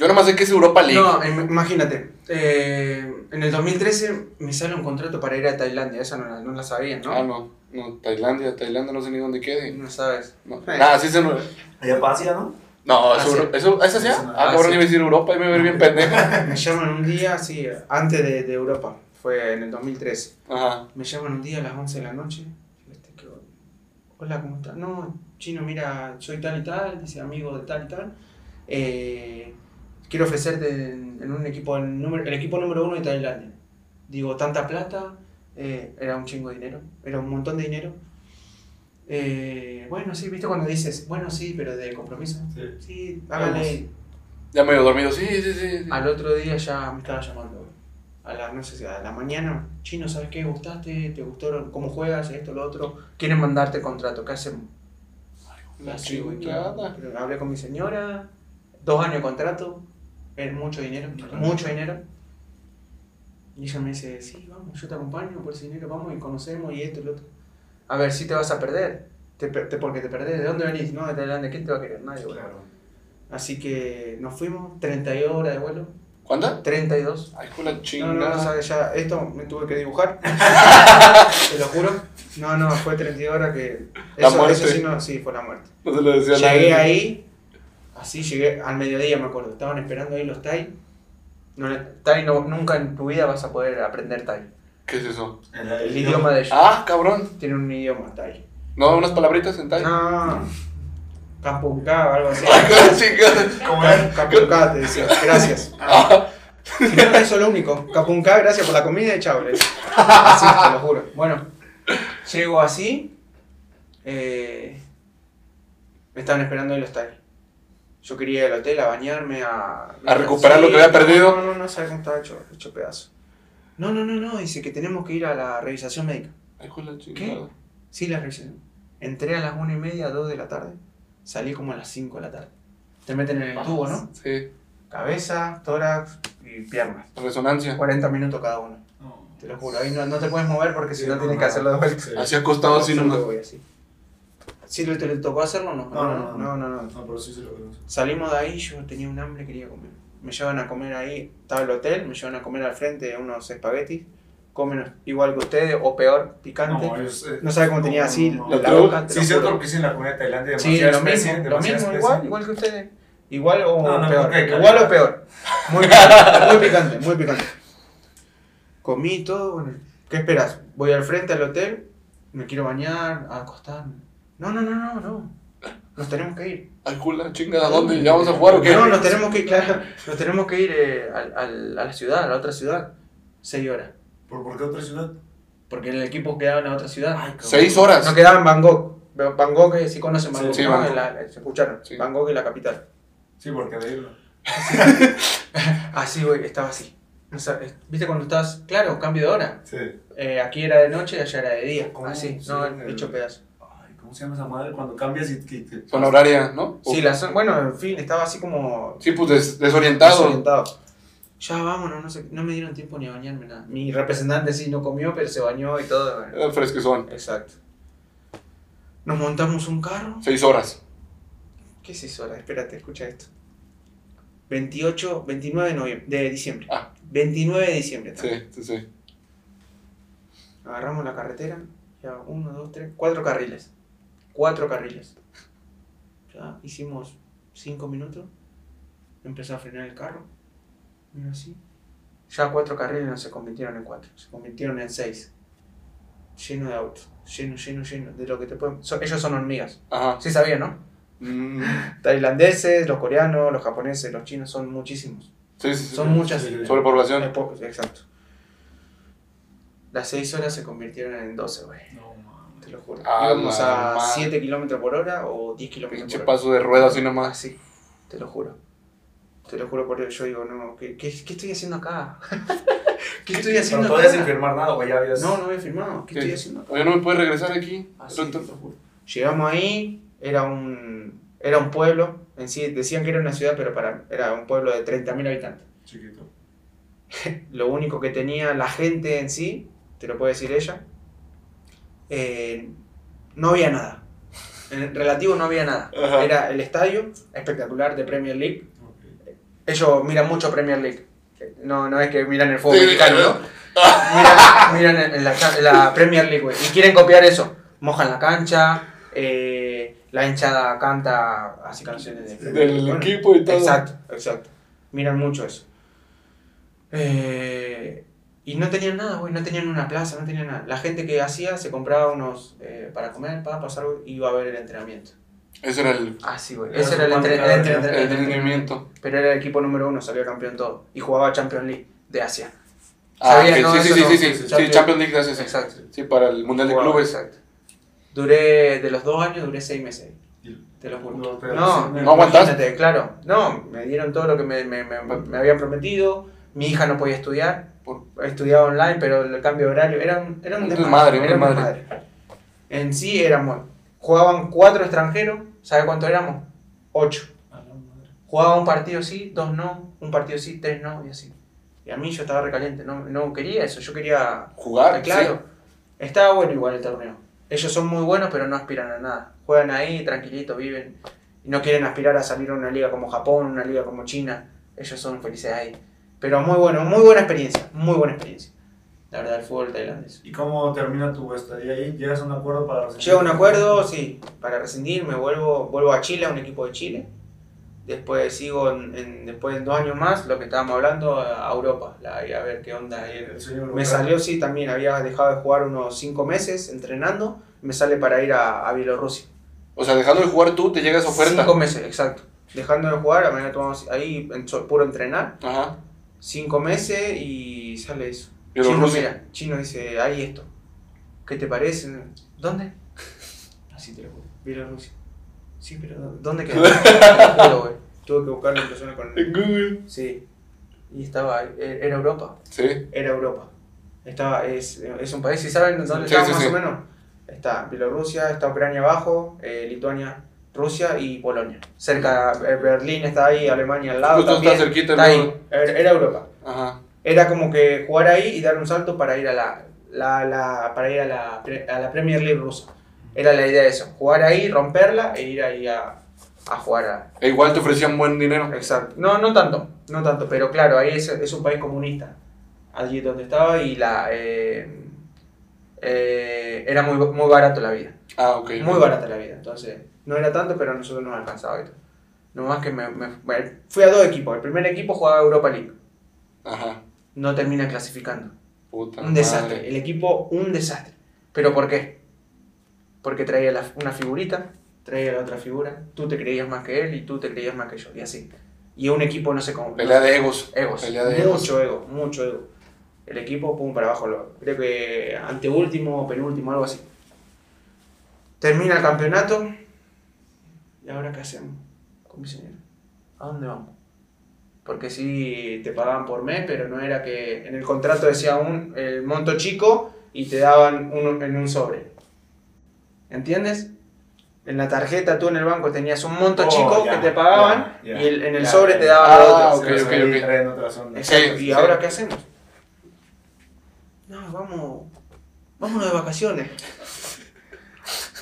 Yo nomás sé que es Europa League. no, im- imagínate. eh, en el 2013 me sale un contrato para ir a Tailandia. Esa no la, no la sabían, ¿no? Ah, no. No, Tailandia, Tailandia no sé ni dónde quede. No sabes. No. Eh. Nada, sí se no. Allá para Asia, ¿no? No, es Asia. Euro- ¿eso, ¿es Asia? Eso Ah, cabrón, Asia. iba a decir Europa y me ver bien pendejo. [laughs] Me llaman un día, sí, antes de, de Europa. Fue en el 2013. Ajá. Me llaman un día a las 11 de la noche. Este, que- Hola, ¿cómo estás? No, chino, mira, soy tal y tal, dice amigo de tal y tal. Eh, quiero ofrecerte en, en un equipo, el, número, el equipo número uno de Tailandia. Digo, tanta plata, eh, era un chingo de dinero, era un montón de dinero. Eh, bueno, sí, ¿viste cuando dices, bueno, sí, pero de compromiso? Sí. Sí, hágale. Ya medio dormido. Sí, sí, sí. sí. Al otro día ya me estaba llamando. A la, no sé si a la mañana, chino, ¿sabes qué? ¿Gustaste? ¿Te gustó cómo juegas? Esto, lo otro. Quieren mandarte contrato. ¿Qué hacemos? La Así, güey, chingada. pero Hablé con mi señora. Dos años de contrato. Es mucho dinero. Mucho dinero. Y ella me dice, sí, vamos, yo te acompaño por ese dinero, vamos y conocemos y esto y lo otro. A ver, si te vas a perder. Te, te- porque te perdés. ¿De dónde venís? No, de Tailandia. ¿Quién te va a querer? Nadie. Claro. Así que nos fuimos, 32 horas de vuelo. ¿Cuánta? 32. Ay, la No, no, chingada. no, sabes, ya, esto me tuve que dibujar. [laughs] Te lo juro. No, no, fue 32 horas que. La Eso, muerte. eso sí, no, sí, fue la muerte. No se lo decía Llegué nadie. ahí, así llegué al mediodía, me acuerdo. Estaban esperando ahí los Thai. No, Thai no, nunca en tu vida vas a poder aprender Thai. ¿Qué es eso? El, El idioma de ellos. Ah, cabrón. Tiene un idioma Thai. No, unas palabritas en Thai. No, o algo así. [laughs] ¿Cómo es? Te decía. [laughs] Gracias. Ah, Si no, eso es lo único. Capunca, gracias por la comida y chao. Así, te lo juro. Bueno, llego así. eh, me estaban esperando en el hostal. Yo quería ir al hotel a bañarme, a... A recuperar lo que había perdido. No, no, no, sabes cómo estaba hecho, hecho pedazo. No, no, no, no, dice que tenemos que ir a la revisación médica. Chingada. Sí, la revisación. Entré a las una y media, dos de la tarde. Salí como a las 5 de la tarde. Te meten en el tubo, ¿no? Sí. Cabeza, tórax y piernas. Resonancia. 40 minutos cada uno. No. Te lo juro. Ahí no, no te puedes mover porque si Sí, no tienes que no. hacerlo de vuelta. Sí. Así acostado así nomás. voy así. ¿Sí le, te le tocó hacerlo o no? No, no, no. no, no, pero sí se lo vemos. Salimos de ahí, yo tenía un hambre, quería comer. Me llevan a comer ahí, estaba el hotel, me llevan a comer al frente unos espaguetis. Comen igual que ustedes, o peor, picante. No, ellos, eh, No sabe cómo tenía así la la boca. Sí, sí, otro que hice en la comida tailandia. Sí, lo especie, mismo, lo mismo, igual, igual que ustedes. Igual o No, no, peor. igual o peor. Muy picante, muy picante, muy picante. Comí todo, bueno, ¿qué esperas? Voy al frente al hotel, me quiero bañar, a acostarme. No, no, no, no, no. Nos tenemos que ir. Al culo, chingada, ¿a dónde? ¿Ya vamos a jugar o qué? No, nos tenemos que ir, claro, nos tenemos que ir eh, al- al- a la ciudad, a la otra ciudad. Seis horas. ¿Por, ¿Por qué otra ciudad? Porque el equipo quedaba en la otra ciudad. Ay. Seis horas. No quedaba en Bangkok. Bangkok, eh, sí conocen Bangkok, la- se escucharon. Sí. Bangkok es la capital. Sí, porque de irlo. Así, [laughs] güey, estaba así. O sea, ¿Viste cuando estás, claro, cambio de hora? Sí. Eh, aquí era de noche y allá era de día. ¿Cómo? Así, Sí, no, hecho pedazo. ¿Cómo se llama esa madre? Cuando cambias y... que- que- Zona horaria, ¿no? Sí, la zona- bueno, en fin, estaba así como Sí, pues des- desorientado. desorientado. Ya vámonos, no, sé, no me dieron tiempo ni a bañarme nada. Mi representante sí no comió, pero se bañó y todo. Eh, Fresquezón. Exacto. Nos montamos un carro. Seis horas. ¿Qué es eso ahora? Espérate, escucha esto. 28, 29 de, noviembre, de diciembre. Ah. 29 de diciembre. Sí, también. sí, sí. Agarramos la carretera. Ya, uno, dos, tres, cuatro carriles. Cuatro carriles. Ya hicimos cinco minutos. Empezó a frenar el carro. Mira así. Ya cuatro carriles no se convirtieron en cuatro, se convirtieron en seis. Lleno de autos. Lleno, lleno, lleno. De lo que te pueden. son- ellos son hormigas. Ajá. Sí sabían, ¿no? Mm, [laughs] Tailandeses, los coreanos, los japoneses, los chinos, son muchísimos. Sí, sí, sí. Son muchas. sí, sí. Eh, Sobrepoblación. pocos, exacto. Las 6 horas se convirtieron en 12, güey. No. Te lo juro. Ah, Íbamos a madre. 7 kilómetros por hora o 10 kilómetros Pinche por hora. paso de rueda así nomás. Así, te lo juro. Te lo juro por eso. Yo digo, no, ¿qué, qué, qué estoy haciendo acá? [laughs] ¿Qué estoy Pero haciendo todavía acá? sin firmar nada, güey, ya habías... No, no había firmado. ¿Qué ¿Qué? estoy haciendo acá? Oye, ¿no me puedes regresar aquí? Así, te lo juro. Llegamos ahí, era un, era un pueblo. En sí, decían que era una ciudad, pero para, era un pueblo de 30.000 habitantes. Chiquito. [laughs] lo único que tenía la gente en sí, te lo puede decir ella, eh, no había nada. En relativo no había nada. Ajá. Era el estadio espectacular de Premier League. Ellos miran mucho Premier League. No, no es que miran el fútbol Sí, mexicano. ¿no? Miran, miran en la, cha- en la Premier League. Y quieren copiar eso. Mojan la cancha, eh, la hinchada canta así canciones de Del Bueno, equipo y todo. Exacto, exacto. Miran mucho eso. Eh, y no tenían nada, güey, no tenían una plaza, no tenían nada. La gente que hacía se compraba unos eh, para comer, para pasar y iba a ver el entrenamiento. Ese era el, Ah, sí, güey. Ese era el, entre- el de entre- el el entrenamiento. entrenamiento. Pero era el equipo número uno, salió campeón todo. Y jugaba Champions League de Asia. Ah, Sabía, ok, ¿no? sí, sí, no, sí, sí, sí, sí, Champions- Champions League hace sí. Exacto. Sí, para el Mundial de Clubes. Exacto. Duré, de los dos años, duré seis meses Te lo juro. No, No, no aguantaste. claro. No, me dieron todo lo que me, me, me, me habían prometido. Mi hija no podía estudiar. Por- Estudiaba online, pero el cambio de horario era un, era un desmadre. un era desmadre. En sí éramos. Jugaban cuatro extranjeros. ¿Sabe cuánto éramos? Ocho. Madre. Jugaba un partido sí, dos no. Un partido sí, tres no, y así. Y a mí yo estaba recaliente. No, no quería eso. Yo quería Jugar, claro. Estaba bueno igual el torneo. Ellos son muy buenos, pero no aspiran a nada. Juegan ahí, tranquilito, viven. Y no quieren aspirar a salir a una liga como Japón, una liga como China. Ellos son felices ahí. Pero muy bueno, muy buena experiencia. Muy buena experiencia. La verdad, el fútbol tailandés. ¿Y cómo termina tu estadía ahí? ¿Llegas a un acuerdo para rescindir? Llego a un acuerdo, sí, para rescindir, me vuelvo, vuelvo a Chile, a un equipo de Chile. Después sigo, en, en- después de dos años más, lo que estábamos hablando, a Europa. La- a ver qué onda. ahí. Me salió, sí, también había dejado de jugar unos cinco meses entrenando. Me sale para ir a, a Bielorrusia. O sea, dejando de jugar tú, te llega esa oferta. Cinco meses, exacto. Dejando de jugar, a medida que tomamos ahí en puro entrenar. Ajá. Cinco meses y sale eso. Chino, mira, Chino dice, hay esto. ¿Qué te parece? ¿Dónde? [laughs] Así te lo juro. Bielorrusia. Sí, pero ¿dónde [laughs] juro, güey. Tuve que buscarlo en persona con En Google. Sí. Y estaba, ahí. E- era Europa. Sí. Era Europa. Estaba, es, es un país, ¿y saben dónde Sí, está sí, más sí. o menos? Está Bielorrusia, está Ucrania abajo, eh, Lituania Rusia y Polonia. Cerca, eh, Berlín está ahí, Alemania al lado. También, está cerquita, está ahí. Era era Europa. Ajá. Era como que jugar ahí y dar un salto para ir a la, la- la- para ir a la, a la Premier League rusa. Era la idea de eso. Jugar ahí, romperla e ir ahí a, a jugar a... E igual te ofrecían buen dinero. Exacto. No, no tanto, no tanto, pero claro, ahí es, es un país comunista. Allí donde estaba y la... eh, eh, era muy, muy barato la vida. Ah, ok. Muy barata la vida. Entonces, no era tanto, pero a nosotros nos alcanzaba y todo. Nomás que me, fui a dos equipos. El primer equipo jugaba Europa League. Ajá. No termina clasificando. Puta Un desastre. El equipo, un desastre. ¿Pero por qué? Porque traía la- una figurita, traía la otra figura, tú te creías más que él y tú te creías más que yo, y así. Y un equipo, no sé cómo. Pelea de egos. Egos. Pelea de egos. mucho ego, mucho ego. El equipo, pum, para abajo. lo- creo que anteúltimo penúltimo, algo así. Termina el campeonato. ¿Y ahora qué hacemos con mi señora? ¿A dónde vamos? Porque sí te pagaban por mes, pero no era que en el contrato decía un el monto chico y te daban uno en un sobre. ¿Entiendes? En la tarjeta tú en el banco tenías un monto Oh, chico ya, que te pagaban ya, ya, y el- en el ya, sobre ya. te daban Ah, otro. ok, Se ok, ahí ok. traen otras ondas. Exacto. ¿Y sí. ahora qué hacemos? No, vamos. Vámonos de vacaciones.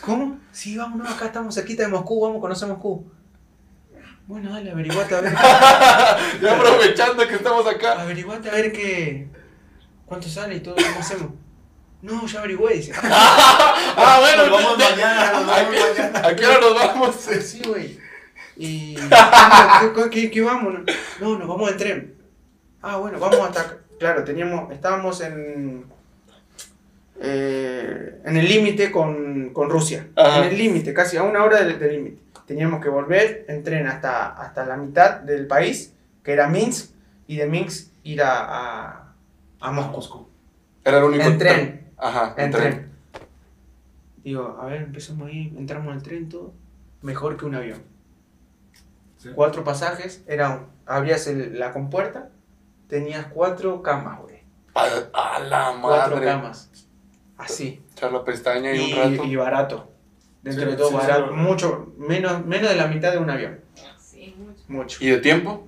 ¿Cómo? Sí, vámonos, acá estamos cerquita de Moscú, vamos a conocer Moscú. Bueno, dale, averiguate a ver. [laughs] Ya aprovechando que estamos acá. averiguate a ver qué. ¿Cuánto sale y todo? ¿Cómo hacemos? No, ya averigüé, dice. [laughs] Ah, bueno, Nos vamos mañana, nos ¿A vamos qué- mañana. ¿A qué hora nos vamos? Sí, güey. ¿Y [laughs] ¿qué, qué, qué vamos? No, nos vamos en tren. Ah, bueno, vamos hasta acá. Claro, teníamos, estábamos en, eh, en el límite con, con Rusia. Ajá. En el límite, casi a una hora del del límite. Teníamos que volver en tren hasta, hasta la mitad del país, que era Minsk, y de Minsk ir a, a, a Moscú. Era el único. En tren. Ajá, En en tren. tren. Digo, a ver, empezamos ahí, entramos al tren, todo. Mejor que un avión. Sí. Cuatro pasajes, era un- abrías el- la compuerta, tenías cuatro camas, güey. A, a la Cuatro madre. camas. Así. Echar la pestaña y, Y, un rato. y barato. Dentro Sí, de todo sí, sí, barato. lo- mucho, menos, menos de la mitad de un avión. Sí, mucho. Mucho. ¿Y de tiempo?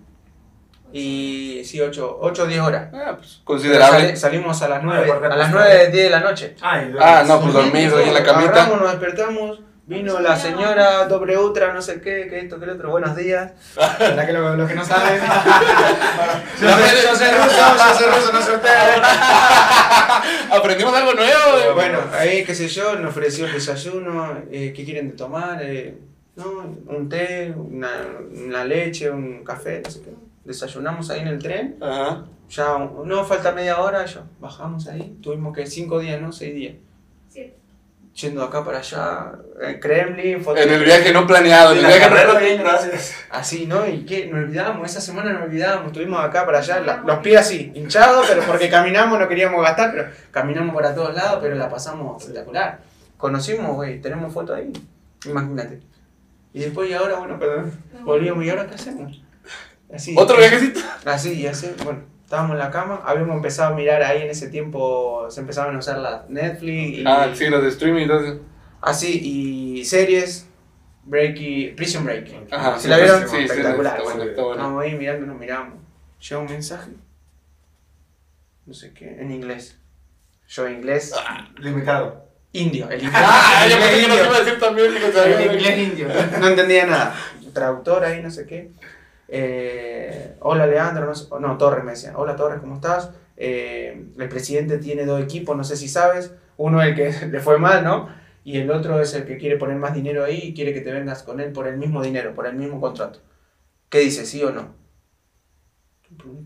Y sí, ocho o 10 horas. Ah, pues considerable. sali- salimos a las 9, porque a las pues, 9, 10 de la noche. Ah, y Ah, no, pues dormido ahí en la camita. Agarramos, nos despertamos. Vino la señora doble ultra, no sé qué, que esto, que lo otro. Buenos días. [laughs] La que lo- los que no saben. [laughs] yo, soy, yo soy ruso, yo soy ruso, no soy usted. [laughs] Aprendimos algo nuevo. eh. Bueno, ahí, qué sé yo, nos ofreció el desayuno. eh, ¿Qué quieren de tomar? Eh, no, un té, una, una leche, un café, no sé qué. Desayunamos ahí en el tren. Ajá. Ya, no, falta media hora, ya bajamos ahí. Tuvimos que cinco días, ¿no? Seis días. Yendo de acá para allá, en Kremlin, foto- En el viaje no planeado. En el la viaje no carrera planeado. bien, gracias. Así, ¿no? ¿Y qué? Nos olvidamos, esa semana nos olvidamos, estuvimos acá para allá, la- los pies así, hinchados, pero porque [laughs] caminamos, no queríamos gastar, pero caminamos para todos lados, pero la pasamos espectacular. Conocimos, güey, tenemos foto ahí, imagínate. Y después, y ahora, bueno, perdón, volvíamos, ¿y ahora qué hacemos? Así, Otro viajecito. Así, y así, bueno, estábamos en la cama, habíamos empezado a mirar ahí en ese tiempo, se empezaban a usar la Netflix y Ah, sí, los de streaming. Entonces. así, y series, Breaky, Prison Break. Ajá. ¿Sí la vieron? Sí, sí, Espectacular, está bueno, está bueno. Estábamos ahí mirando, nos miramos. Llega un mensaje. No sé qué, en inglés. Yo inglés. Limitado. Indio, el inglés. Ah, el [laughs] yo pensé inglés que nos iba a decir también. El inglés indio. No entendía nada. Traductor ahí, no sé qué. Eh, hola Leandro, no, sé- no, Torres me decía. Hola Torres, ¿cómo estás? Eh, el presidente tiene dos equipos, no sé si sabes. Uno el que [laughs] le fue mal, ¿no? Y el otro es el que quiere poner más dinero ahí y quiere que te vengas con él por el mismo dinero, por el mismo contrato. ¿Qué dices, sí o no?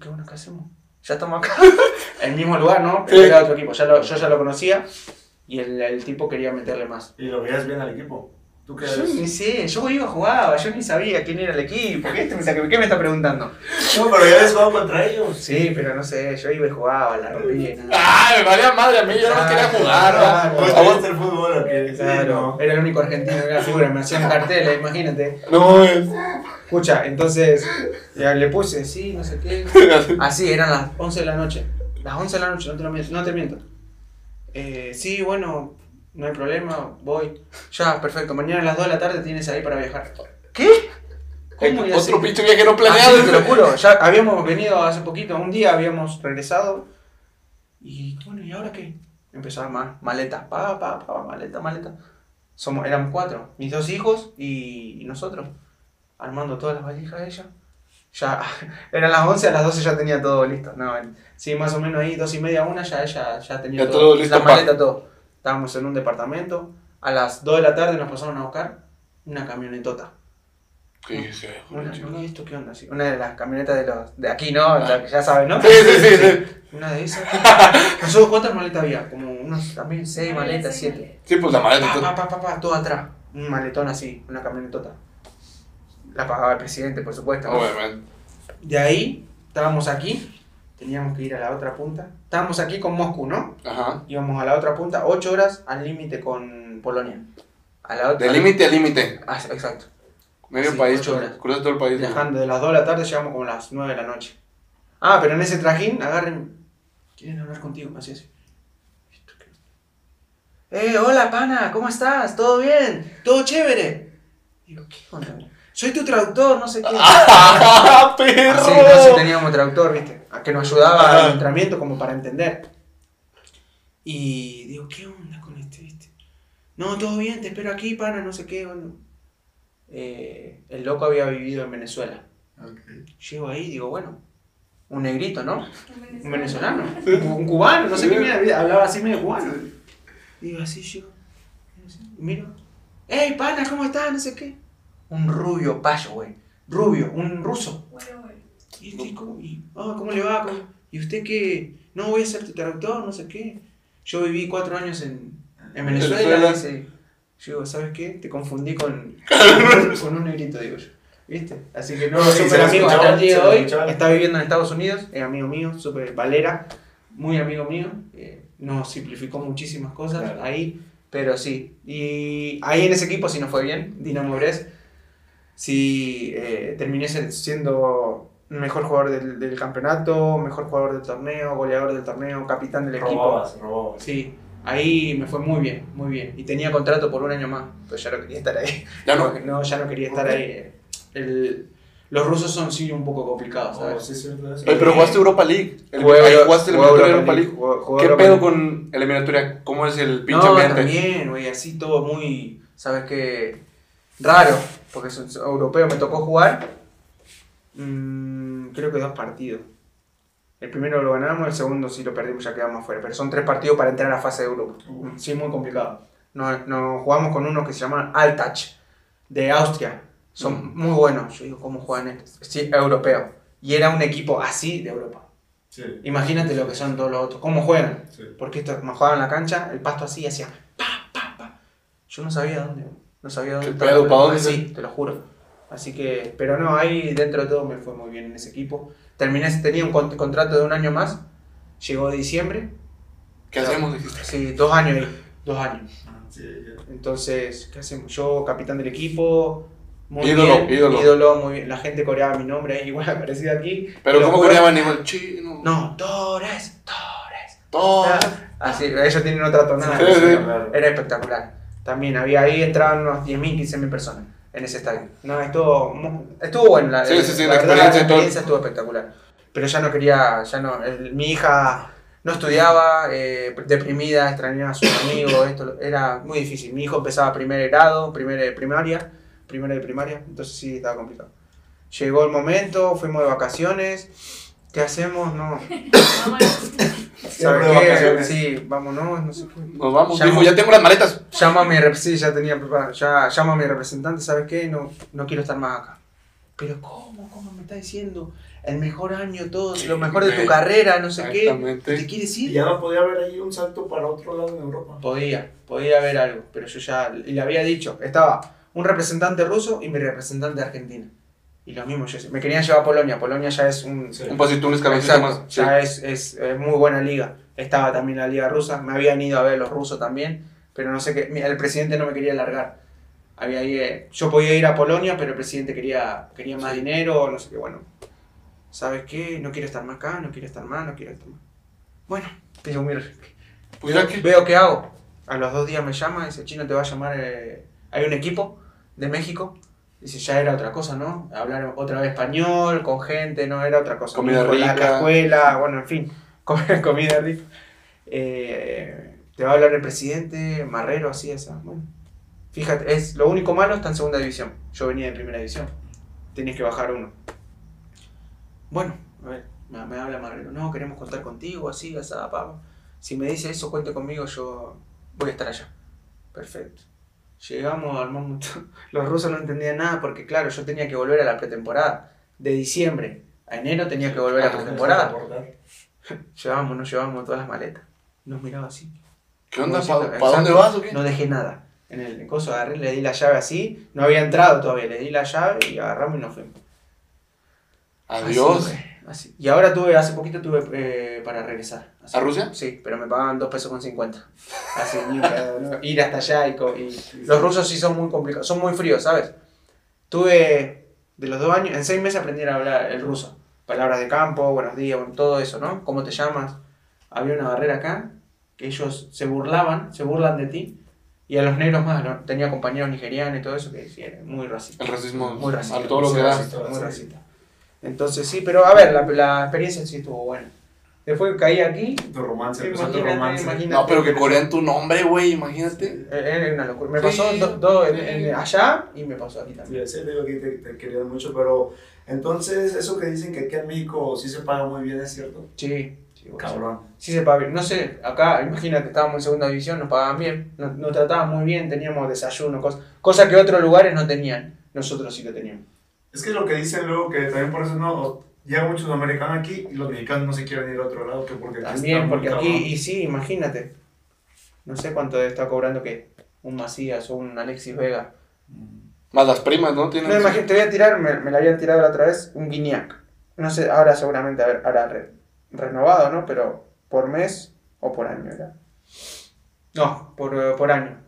¿Qué bueno que hacemos? Ya estamos acá. [laughs] el mismo lugar, ¿no? Sí. era otro equipo. Ya lo- yo ya lo conocía y el, el tipo quería meterle más. Y lo veías bien al equipo. ¿Tú qué Yo ni sé, yo iba jugaba, yo ni sabía quién era el equipo. ¿Qué, este me está- qué me está preguntando? No, pero ya habías jugado contra ellos. Sí, pero no sé, yo iba y jugaba, la rompía. Ah, me valía madre a mí. Yo no quería jugar. Ah, ¿no? Pues te gusta el fútbol, ¿o qué? Sí, Claro, no. era el único argentino que era figura, me hacían carteles, imagínate. No, es. Escucha, entonces ya le puse, sí, no sé qué. [laughs] Así, eran las 11 de la noche. Las 11 de la noche, no te, lo miento, no te miento. Eh, sí, bueno, no hay problema, voy. Ya, perfecto, mañana a las 2 de la tarde tienes ahí para viajar. ¿Qué? ¿Cómo? Así- Otro pinche viaje no Así, planeado. te lo juro, ya habíamos venido hace poquito, un día habíamos regresado y bueno, ¿y ahora qué? Empezó a armar maleta, pa, pa, pa, maleta, maleta. Somos, éramos cuatro, mis dos hijos y, y nosotros, armando todas las valijas de ella. Ya, [laughs] eran las 11, a las 12 ya tenía todo listo. No, sí, más o menos ahí, dos y media, una, ya ella ya tenía Ya todo listo la maleta, todo. Estábamos en un departamento, a las 2 de la tarde nos pasaron a buscar una camionetota. Sí, sí, Una, ¿esto qué onda? Sí, Una de las camionetas de los de aquí, ¿no? La que ya saben, ¿no? Sí, sí, sí, sí. Una de esas. [laughs] Nosotros, ¿cuántas maletas había? Como unos también seis maletas, siete. Sí, pues la maleta. Pa, todo- pa, pa, pa, pa, todo atrás. Un maletón así, una camionetota. La pagaba el presidente, por supuesto. ¿no? Obviamente. De ahí, estábamos aquí, teníamos que ir a la otra punta. Estábamos aquí con Moscú, ¿no? Ajá. Íbamos a la otra punta, ocho horas al límite con Polonia. A la otra. De límite a límite. Ah, exacto. Medio Sí, país. ocho horas. Cruza todo el país. Viajando de las 2 de la tarde llegamos como a las 9 de la noche. Ah, pero en ese trajín agarren. Quieren hablar contigo, así así. ¿Esto qué? Eh, hola pana, ¿cómo estás? ¿Todo bien? ¿Todo chévere? Digo, ¿qué onda? Soy tu traductor, no sé qué. [laughs] ¡Ah, perro! Así, entonces teníamos traductor, ¿viste? A que nos ayudaba al entrenamiento como para entender. Y digo, ¿qué onda con este, viste? No, todo bien, te espero aquí, pana, no sé qué. Bueno. Eh, el loco había vivido en Venezuela. Llego ahí y digo, bueno, un negrito, ¿no? Un venezolano, un, un cubano, no sé qué mierda, hablaba así medio cubano. Digo, así llego, y miro, ¡Ey, pana, ¿cómo estás? No sé qué. Un rubio payo, güey. Rubio, un ruso. Y este, ¿cómo, ah, ¿cómo le va? ¿Cómo- ¿Y usted qué? No, voy a ser tu traductor, no sé qué. Yo viví cuatro años en, en Venezuela. Venezuela. dice. Yo digo, ¿sabes qué? Te confundí con, con un negrito, digo yo. ¿Viste? Así que no, súper amigo escuchaba, hasta el día se de lo hoy. escuchaba. Está viviendo en Estados Unidos, es amigo mío, súper valera, muy amigo mío. eh, nos simplificó muchísimas cosas Claro. ahí, pero sí. Y ahí en ese equipo sí nos fue bien, Dinamo Brest. Sí, eh, terminé siendo mejor jugador del, del campeonato, mejor jugador del torneo, goleador del torneo, capitán del equipo. Robabas, robabas. Sí, ahí me fue muy bien, muy bien. Y tenía contrato por un año más, pero ya no quería estar ahí. Ya no. [laughs] No, ya no quería estar ahí. El- los rusos son sí un poco complicados, Oh, ¿sabes? sí, es cierto eso. Oye, pero jugaste Europa League. El, Jugué- ahí jugaste el eliminatoria de Europa League. jugué- jugué ¿Qué Europa pedo League. con la eliminatoria? ¿Cómo es el pinche No, ambiente? también, güey, así todo muy, ¿sabes qué? Raro, porque es europeo, me tocó jugar, mm, creo que dos partidos. El primero lo ganamos, el segundo sí lo perdimos, ya quedamos afuera. Pero son tres partidos para entrar a la fase de grupo. Uh. Sí, muy complicado. Nos, nos jugamos con unos que se llaman Altach, de Austria. Son muy buenos. Yo digo, ¿cómo juegan estos? Sí, europeo. Y era un equipo así de Europa. Sí, Imagínate lo que son todos los otros. ¿Cómo juegan? sí. Porque esto, me jugaban en la cancha, el pasto así, hacía pa, pa, pa. Yo no sabía dónde, no sabía dónde ¿Qué estaba te lo juro. Así que, pero no, ahí dentro de todo me fue muy bien en ese equipo. Terminé, tenía un con- contrato de un año más, llegó diciembre, ¿Qué hacemos? Dijiste. sí, dos años ahí, dos años. Ah, sí, ya. Entonces, ¿qué hacemos? Yo, capitán del equipo, muy Ídolo, bien, ídolo. muy bien. La gente coreaba mi nombre, ahí, [laughs] igual aparecido aquí. Pero Los ¿cómo coreaban igual? Chino. No, Torres, Torres. Todo. Así, ellos tienen otra tonada. Sí, sí. Era espectacular. También había ahí, entraban unos 10.000, 15.000 personas en ese estadio. No, estuvo, estuvo bueno. La, Sí, sí, sí, la verdad, experiencia y todo. experiencia estuvo espectacular. Pero ya no quería, ya no, el- mi hija no estudiaba, eh, deprimida, extrañaba a sus amigos, esto, era muy difícil. Mi hijo empezaba primer grado, primero de primaria, primero de primaria, entonces sí, estaba complicado. Llegó el momento, fuimos de vacaciones, ¿qué hacemos? No, [laughs] ¿sabes qué? Sí, vámonos, no sé qué. Nos vamos. Ya Dijo, ya tengo las maletas. Llama a mi sí, ya tenía preparado. Ya llama a mi representante, ¿sabes qué? No, no quiero estar más acá. Pero ¿cómo? ¿Cómo me está diciendo? El mejor año, todo, Sí, lo mejor de tu carrera, no sé qué. Exactamente. ¿Te quieres Y ir? ya no podía haber ahí un salto para otro lado en Europa. Podía, podía haber algo, pero yo ya y le había dicho. Estaba un representante ruso y mi representante Argentina. Y lo mismo, yo me querían llevar a Polonia. Polonia ya es un, Sí. Un pasito, un escaloncito más. Sí. ya es, es, es muy buena liga. Estaba también la liga rusa, me habían ido a ver los rusos también, pero no sé qué, el presidente no me quería largar. Había ahí, eh, yo podía ir a Polonia, pero el presidente quería, quería más dinero, no sé qué, bueno. ¿Sabes qué? No quiero estar más acá, no quiero estar más, no quiero estar más. Bueno, digo, mira, Pues que. veo qué hago. A los dos días me llama, dice, Chino te va a llamar, eh, hay un equipo de México. Dice, ya era otra cosa, ¿no? Hablar otra vez español, con gente, no era otra cosa. Comida rica. La escuela, bueno, en fin, [laughs] comida rica. Eh, te va a hablar el presidente, Marrero, así, esa. Bueno, fíjate, es, lo único malo está en segunda división. Yo venía de primera división. Tienes que bajar uno. Bueno, a ver, me, me habla Marrero. No, queremos contar contigo, así, así, papá. Si me dice eso, cuente conmigo, yo voy a estar allá. Perfecto. Llegamos, armamos todo. [laughs] Los rusos no entendían nada porque, claro, yo tenía que volver a la pretemporada. De diciembre a enero tenía que volver a la Ah, pretemporada. [laughs] Llevábamos, nos llevábamos todas las maletas. Nos miraba así. ¿Qué onda? ¿Para dónde vas o qué? No dejé nada. En el coso agarré, le di la llave así. No había entrado todavía. Le di la llave y agarramos y nos fuimos. Adiós. Así así. Y ahora tuve, hace poquito tuve eh, para regresar. Así. ¿A Rusia? Sí, pero me pagaban 2 pesos con 50. Así. [laughs] Ir hasta allá y, Los rusos sí son muy complicados, son muy fríos, ¿sabes? Tuve, de los dos años, en seis meses aprendí a hablar el ruso. Palabras de campo, buenos días, bueno, todo eso, ¿no? ¿Cómo te llamas? Había una barrera acá, que ellos se burlaban, se burlan de ti. Y a los negros más, ¿no? Tenía compañeros nigerianos y todo eso que era muy racista. El racismo. Muy racista. A todo lo muy que da. racista, muy racista. Entonces sí, pero a ver, la, la experiencia sí estuvo buena. Después caí aquí, Tu romance, empezó tu romance. imagínate. No, pero que corean tu nombre, güey, imagínate. Eh, Era una locura. Me Sí. pasó do- do- en- en- allá y me pasó aquí también. Sí, sí, digo que te, te querían mucho, pero entonces eso que dicen que aquí en México sí se paga muy bien, ¿es cierto? Sí, sí, bueno, Cabrón. sí se paga bien. No sé, acá, imagínate, estábamos en segunda división, nos pagaban bien, nos, nos trataban muy bien, teníamos desayuno, cosas cosa que otros lugares no tenían. Nosotros sí lo teníamos. Es que lo que dicen luego que también por eso no llegan muchos americanos aquí y los mexicanos no se quieren ir a otro lado que porque aquí También, porque aquí, cabrón. y sí, imagínate. No sé cuánto está cobrando que un Macías o un Alexis Vega. Más las primas, ¿no? Tienen. No, imagínate, te voy a tirar, me, me la habían tirado la otra vez, un Guiñac. No sé, ahora seguramente a ver, ahora re- renovado, ¿no? Pero por mes o por año era. No, por, por año.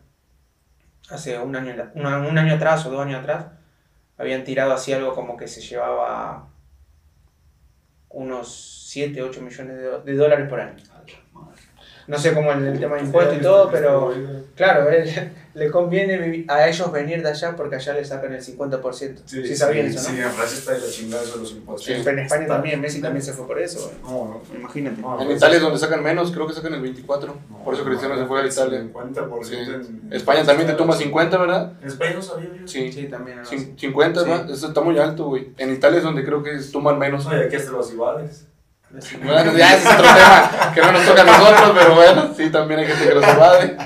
Hace un año, una- un año atrás o dos años atrás, habían tirado así algo como que se llevaba unos 7, 8 millones de, de dólares por año. No sé cómo el, el tema de impuestos y todo, pero claro, él, [laughs] le conviene a ellos venir de allá porque allá le sacan el 50%. Sí, sabían eso, ¿no? Sí, en Francia está de la chingada eso de los impuestos. Sí. En España también, Messi también se fue por eso. güey. No, no. Imagínate. No, En pues, Italia es donde sacan menos, creo que sacan el 24. no, Por eso Cristiano no, se fue a Italia. 50% Sí. en- España también te toma 50, ¿verdad? En España no sabía yo. Sí. Sí, también. algo Cin- así. 50, Sí. ¿verdad? Eso está muy alto, güey. En Italia es donde creo que toman menos. No, y aquí hasta los iguales. Bueno, ya ese es otro tema que no nos toca a nosotros, pero bueno, sí, también hay gente que los evade.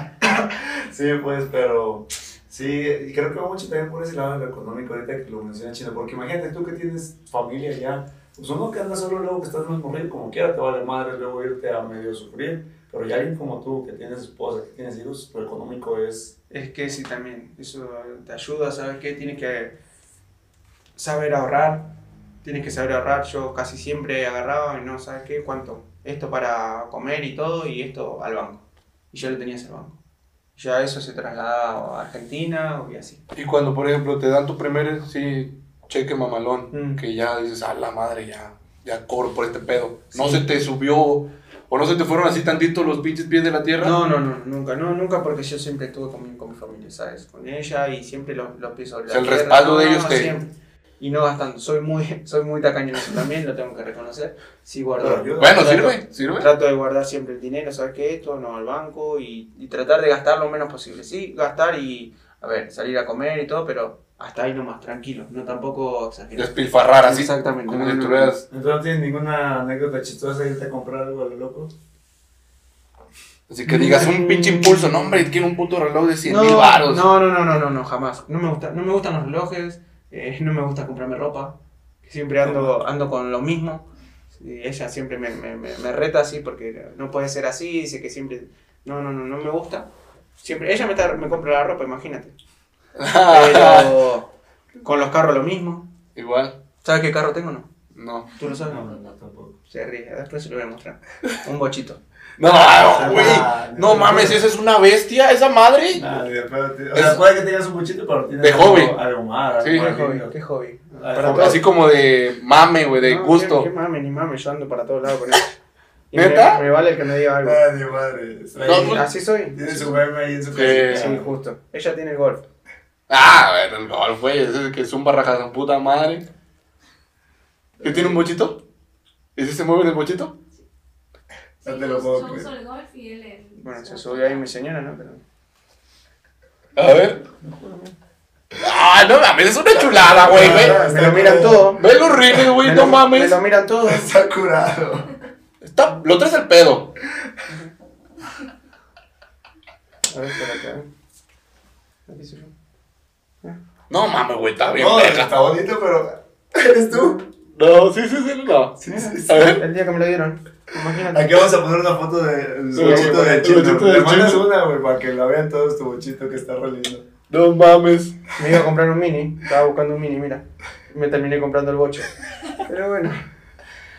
Sí, pues, pero sí, y creo que va mucho también por ese lado de lo económico ahorita que lo menciona Chino, porque imagínate tú que tienes familia ya, pues uno que anda solo luego que estás más morrido como quiera, te vale madre luego irte a medio sufrir, pero ya alguien como tú que tienes esposa, que tienes hijos, lo económico es... Es que sí, también. Eso te ayuda, ¿sabes qué? Tienes que saber ahorrar. Tienes que saber ahorrar. Yo casi siempre agarraba y no, ¿sabes qué? ¿Cuánto? Esto para comer y todo y esto al banco. Y yo lo tenía ese banco. Ya eso se trasladaba a Argentina y así. Y cuando, por ejemplo, te dan tu primer, sí, cheque mamalón, Mm. que ya dices, a la madre, ya, ya cobro por este pedo. No Sí. se te subió, o no se te fueron así tantito los pinches pies de la tierra. No, no, no, nunca, no, nunca porque yo siempre estuve con mi, con mi familia, ¿sabes? Con ella y siempre los, los pies sobre O sea, la el tierra. respaldo de No, ellos te- siempre. Y no gastando, soy muy, [laughs] soy muy tacaño en eso también, lo tengo que reconocer. Sí, guardo. Bueno, Trato- sirve, sirve. Trato de guardar siempre el dinero, ¿sabes qué? Esto, no al banco y, y tratar de gastar lo menos posible. Sí, gastar y, a ver, salir a comer y todo, pero hasta ahí nomás, tranquilo, no tampoco exagerar. Despilfarrar así. Exactamente. Como no, no, estuvieras. Entonces no tienes ninguna anécdota chistosa de irte a comprar algo a lo loco. Así que digas un pinche impulso, no, hombre, quiero un puto reloj de 100 no, mil baros. No, no, no, no, no, no, jamás. No me, gusta, no me gustan los relojes, eh, no me gusta comprarme ropa. Siempre ando, ando con lo mismo. Ella siempre me, me, me, me reta así porque no puede ser así, dice que siempre... No, no, no, no me gusta. Siempre, ella me, tra- me compra la ropa, imagínate. Pero [laughs] con los carros lo mismo. Igual, ¿Sabes qué carro tengo o no? no. ¿Tú lo sabes? No, no, no, tampoco. Se ríe, después se lo voy a mostrar. Un bochito. No, güey. No mames, esa es una bestia, esa madre. Nah, tío. o sea, puede que tengas un buchito, pero tienes De algo- hobby. Algo más. Sí. ¿Qué hobby? ¿Qué hobby? Así como de mame, güey, de No, gusto. ¿Qué, qué mame, ni mame, yo ando para todos lados con eso. ¿Neta? Me, vale el que me diga algo. Ay, mi madre. Está No, ahí. pues- Así soy. Tiene su meme ahí en su Sí. casita. Sí, justo. Ella tiene el golf. Ah, bueno, el golf, güey. Ese es que es un barraja de puta madre. ¿Qué tiene un bochito? ¿Y si se mueve en el bochito? No te lo yo- puedo yo creer. uso el golf y él el... Bueno, se subió ahí mi señora, ¿no? Pero... A ver. Ah, no mames, es una chulada, güey. Ve, Me lo miran todo. ve los rines, güey, no lo- Me mames. lo miran todo. Está curado. Está, lo traes al pedo. A ver, espérate, a ver. Aquí se ve. No mames, güey, está bien. No, verga. está bonito, pero. ¿Eres tú? No, sí, sí, sí, no. Sí, sí, sí. A ver. El día que me lo dieron. Imagínate. Aquí vamos a poner una foto del Sí, bochito de chino. bochito Le de mandas una, güey, para que la vean todos tu bochito que está re lindo. No mames. Me iba a comprar un mini. Estaba buscando un mini, mira. Me terminé comprando el bocho. Pero bueno.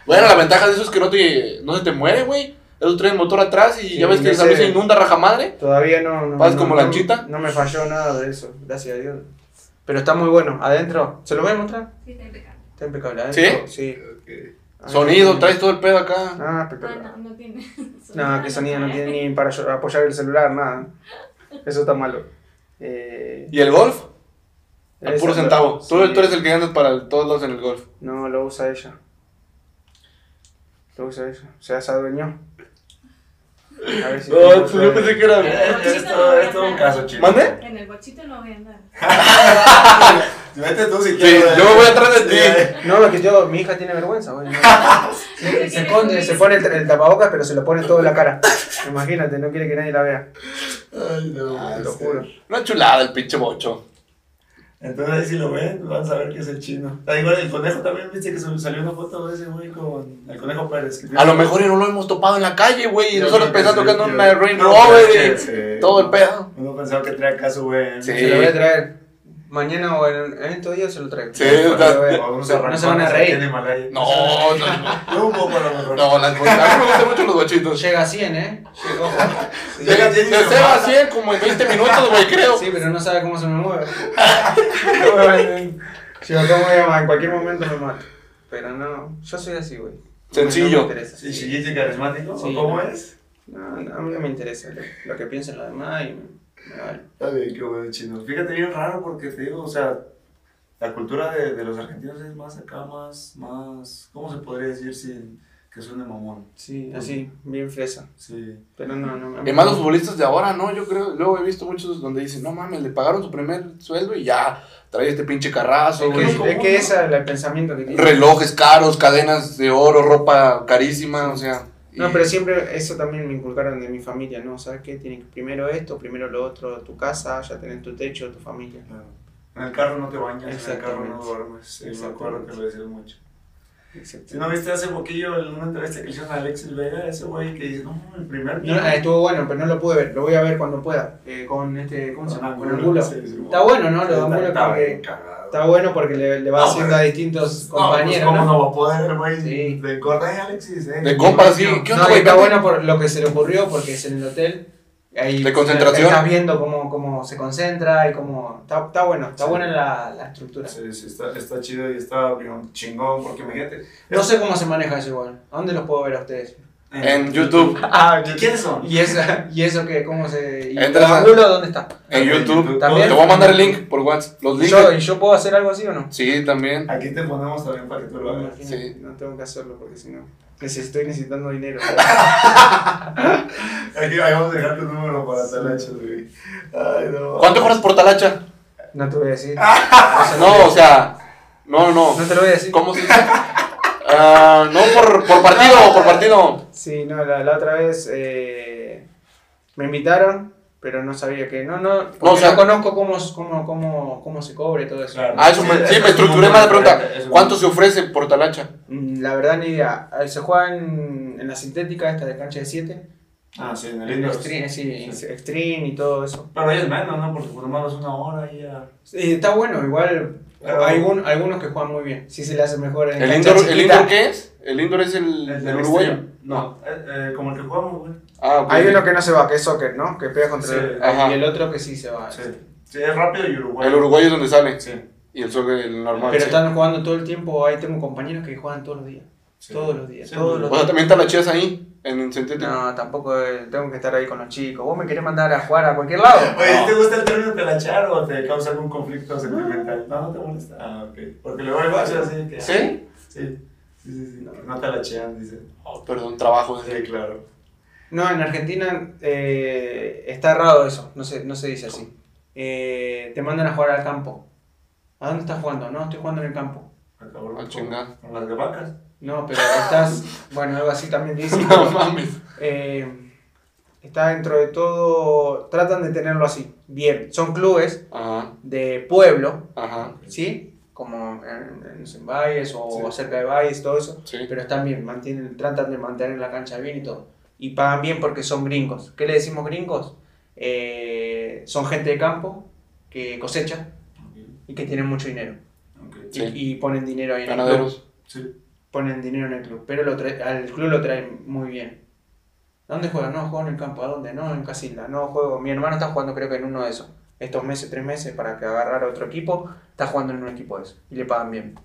Bueno, la ventaja de eso es que no, te, no se te muere, güey. Eso trae el motor atrás y Sí, ya ves que esa se inunda raja madre. Todavía no. no ¿Vas no- como no- lanchita? No me falló nada de eso. Gracias a Dios. Pero está muy bueno. Adentro. ¿Se lo voy a mostrar? Sí, está impecable. Está impecable. Adentro. Sí. Ok. Adentro Sonido, traes todo el pedo acá. Ah, Ah, espectacular. no, no tiene. [laughs] No, que sonido no tiene ni para apoyar el celular, nada. Eso está malo. Eh, ¿Y el golf? Al esa- puro centavo. sí. Tú, eres el que andas para el- todos lados en el golf. No, lo usa ella. Lo usa ella. O sea, se adueñó. A ver si. No, pues yo pensé que era. Es, es todo, es todo un caso, chino. ¿Mande? En el bochito no voy a andar. [laughs] Vete tú si Sí, quieres. yo me voy atrás de ti. Sí. No, es que yo, mi hija tiene vergüenza, güey. [laughs] no. Se, se pone, se pone el, el tapabocas, pero se lo pone todo en la cara. Imagínate, no quiere que nadie la vea. Ay, no, Te lo este. juro. Una chulada el pinche bocho. Entonces ahí si lo ven, van a saber que es el chino. Ah, igual el conejo también, viste que sal- salió una foto de ese güey con el conejo Pérez. que A lo mejor y no lo hemos topado en la calle, güey. Y nosotros pensando que anda yo- una Range No, Rover y todo el pedo. Uno pensaba que traía acá su güey. Sí. Se lo voy a traer. Mañana o en, en estos días se lo traigo. Sí, No se van a reír. en. No, no, no. [laughs] No, un poco a lo mejor. No, las [laughs] bochitas. A mí me gustan mucho los bochitos. Llega a 100, ¿eh? Llegó. Llega De, de 0 a 100 como en 20 minutos, güey, creo. Sí, pero no sabe cómo se me mueve. si lo tomo ya, en cualquier momento me mato. Pero no, yo soy así, güey. Sencillo. No me interesa. Sí, chillito y carismático. Sí, ¿o ¿Cómo no. es? No, no, a mí no me interesa lo, lo que piensen los demás y me, me vale. Está bien, qué bueno, chino. Fíjate, bien raro porque te digo, o sea, la cultura de, de los argentinos es más acá, más, más, ¿cómo se podría decir sin que suene mamón? Sí, así, bien fresa. Sí. Pero no, no. a mí Y más no. los futbolistas de ahora, ¿no? Yo creo, luego he visto muchos donde dicen, no mames, le pagaron su primer sueldo y ya trae este pinche carrazo, Es que, es que ese es el pensamiento que tiene. Relojes caros, cadenas de oro, ropa carísima, o sea. No, pero siempre eso también me inculcaron de mi familia, ¿no? ¿Sabes qué? Tienen que primero esto, primero lo otro, tu casa, ya tenés tu techo, tu familia. Claro. En el carro no te bañas, en el carro no duermes. Sí, me acuerdo que lo decías mucho. Si no viste hace poquillo en una entrevista que le hicieron a Alexis Vega, ese güey que dice, no, el primer No, día. eh, estuvo bueno, pero no lo pude ver. Lo voy a ver cuando pueda. Eh, con este, ¿cómo se llama? Con Angulo, sí, sí, Está bueno, ¿no? Lo Angulo está está bueno porque le, le va No, haciendo pero- a distintos No, pues, compañeros. ¿Cómo ¿no? no va a poder, güey? Sí. De correr, Alexis, eh. De compas, sí. No, ¿Qué No, onda, está bueno por lo que se le ocurrió porque es en el hotel. Ahí De concentración. Estás viendo cómo, cómo se concentra y cómo. Está, está bueno, está Sí. buena la, la estructura. Sí, sí, está, está chido y está chingón, porque imagínate. No sé cómo se maneja eso igual. ¿A dónde los puedo ver a ustedes? En YouTube. Ah, ¿Y [laughs] quiénes son? ¿Y eso, y eso qué? ¿Cómo se.? ¿Y Entras a- Angulo dónde está? En YouTube. También. Te voy a mandar el link por WhatsApp. Los ¿Y links. yo, ¿Y yo puedo hacer algo así o no? Sí, también. Aquí te ponemos también para que tú lo hagas. Sí. No tengo que hacerlo porque si no. Neces- Estoy necesitando dinero. [laughs] Aquí ahí vamos a dejar tu número para talachos, güey. Ay, no. ¿Cuánto cobras por talacha? No te voy a decir. No, o sea. No, no. No te lo voy a decir. ¿Cómo se dice? Ah, no por, por partido, por partido. Sí, no, la, la otra vez eh, me invitaron, pero no sabía que. No, no, porque No, o sea- no conozco cómo, cómo, cómo, cómo se cobre todo eso. Claro. Ah, eso me, sí, me estructuré más la pregunta. ¿Cuánto se ofrece por talacha? Mm, La verdad, ni idea. Eh, Se juega en, en la sintética, esta de cancha de 7. Ah, sí, en el En indoor. extreme, sí, Sí. extreme y todo eso. Pero ahí es menos, ¿no? Porque por lo menos una hora y ya. Sí, está bueno, igual. Pero- hay un- algunos que juegan muy bien. Sí se le hace mejor en ¿El indoor, ¿El indoor qué es? ¿El indoor es el, El del uruguayo? No, eh, eh, como el que jugamos, güey. Ah, ok. Hay uno que no se va, que es soccer, ¿no? Que pega contra Sí, el, ajá. y el otro que sí se va. Sí. Sí, es rápido y uruguayo. El uruguayo es donde sale. Sí. Y el soccer el normal. Pero sí. están jugando todo el tiempo, ahí tengo compañeros que juegan todos los días. sí. Todos los días, Sí, todos los O sea, también talacheas ahí. en sintético. No, tampoco eh, tengo que estar ahí con los chicos. ¿Vos me querés mandar a jugar a cualquier lado? Oye, No. ¿te gusta el término pelachar o te causa algún conflicto sentimental? No, no te molesta. Ah, ok. Porque luego hay así que. ¿Sí? Sí, sí, sí. sí. que No te lachean, dice. Oh, perdón, trabajo. Sí, claro. No, en Argentina eh, está errado eso, no se, no se dice así. Eh, te mandan a jugar al campo. ¿A dónde estás jugando? No, estoy jugando en el campo. Acabó chingada. Con las de vacas. No, pero estás, [laughs] bueno, algo así también dice. [laughs] No mames. Eh, está dentro de todo, tratan de tenerlo así, bien. Son clubes Ajá, de pueblo, ajá. ¿sí? Como en, en, valles o Sí. cerca de valles, todo eso. Sí. Pero están bien, mantienen, tratan de mantener la cancha bien y todo. Y pagan bien porque son gringos. ¿Qué le decimos gringos? Eh, son gente de campo que cosecha y que tienen mucho dinero. Y- Sí. Y, ponen dinero ahí en el club. Ponen dinero en el club. Pero lo al club lo traen muy bien. ¿Dónde juegan? No, juego en el campo. ¿A dónde? No, en Casilda. No, juego. Mi hermano está jugando creo que en uno de esos. Estos meses, tres meses, para que agarrar otro equipo, está jugando en un equipo de esos. Y le pagan bien.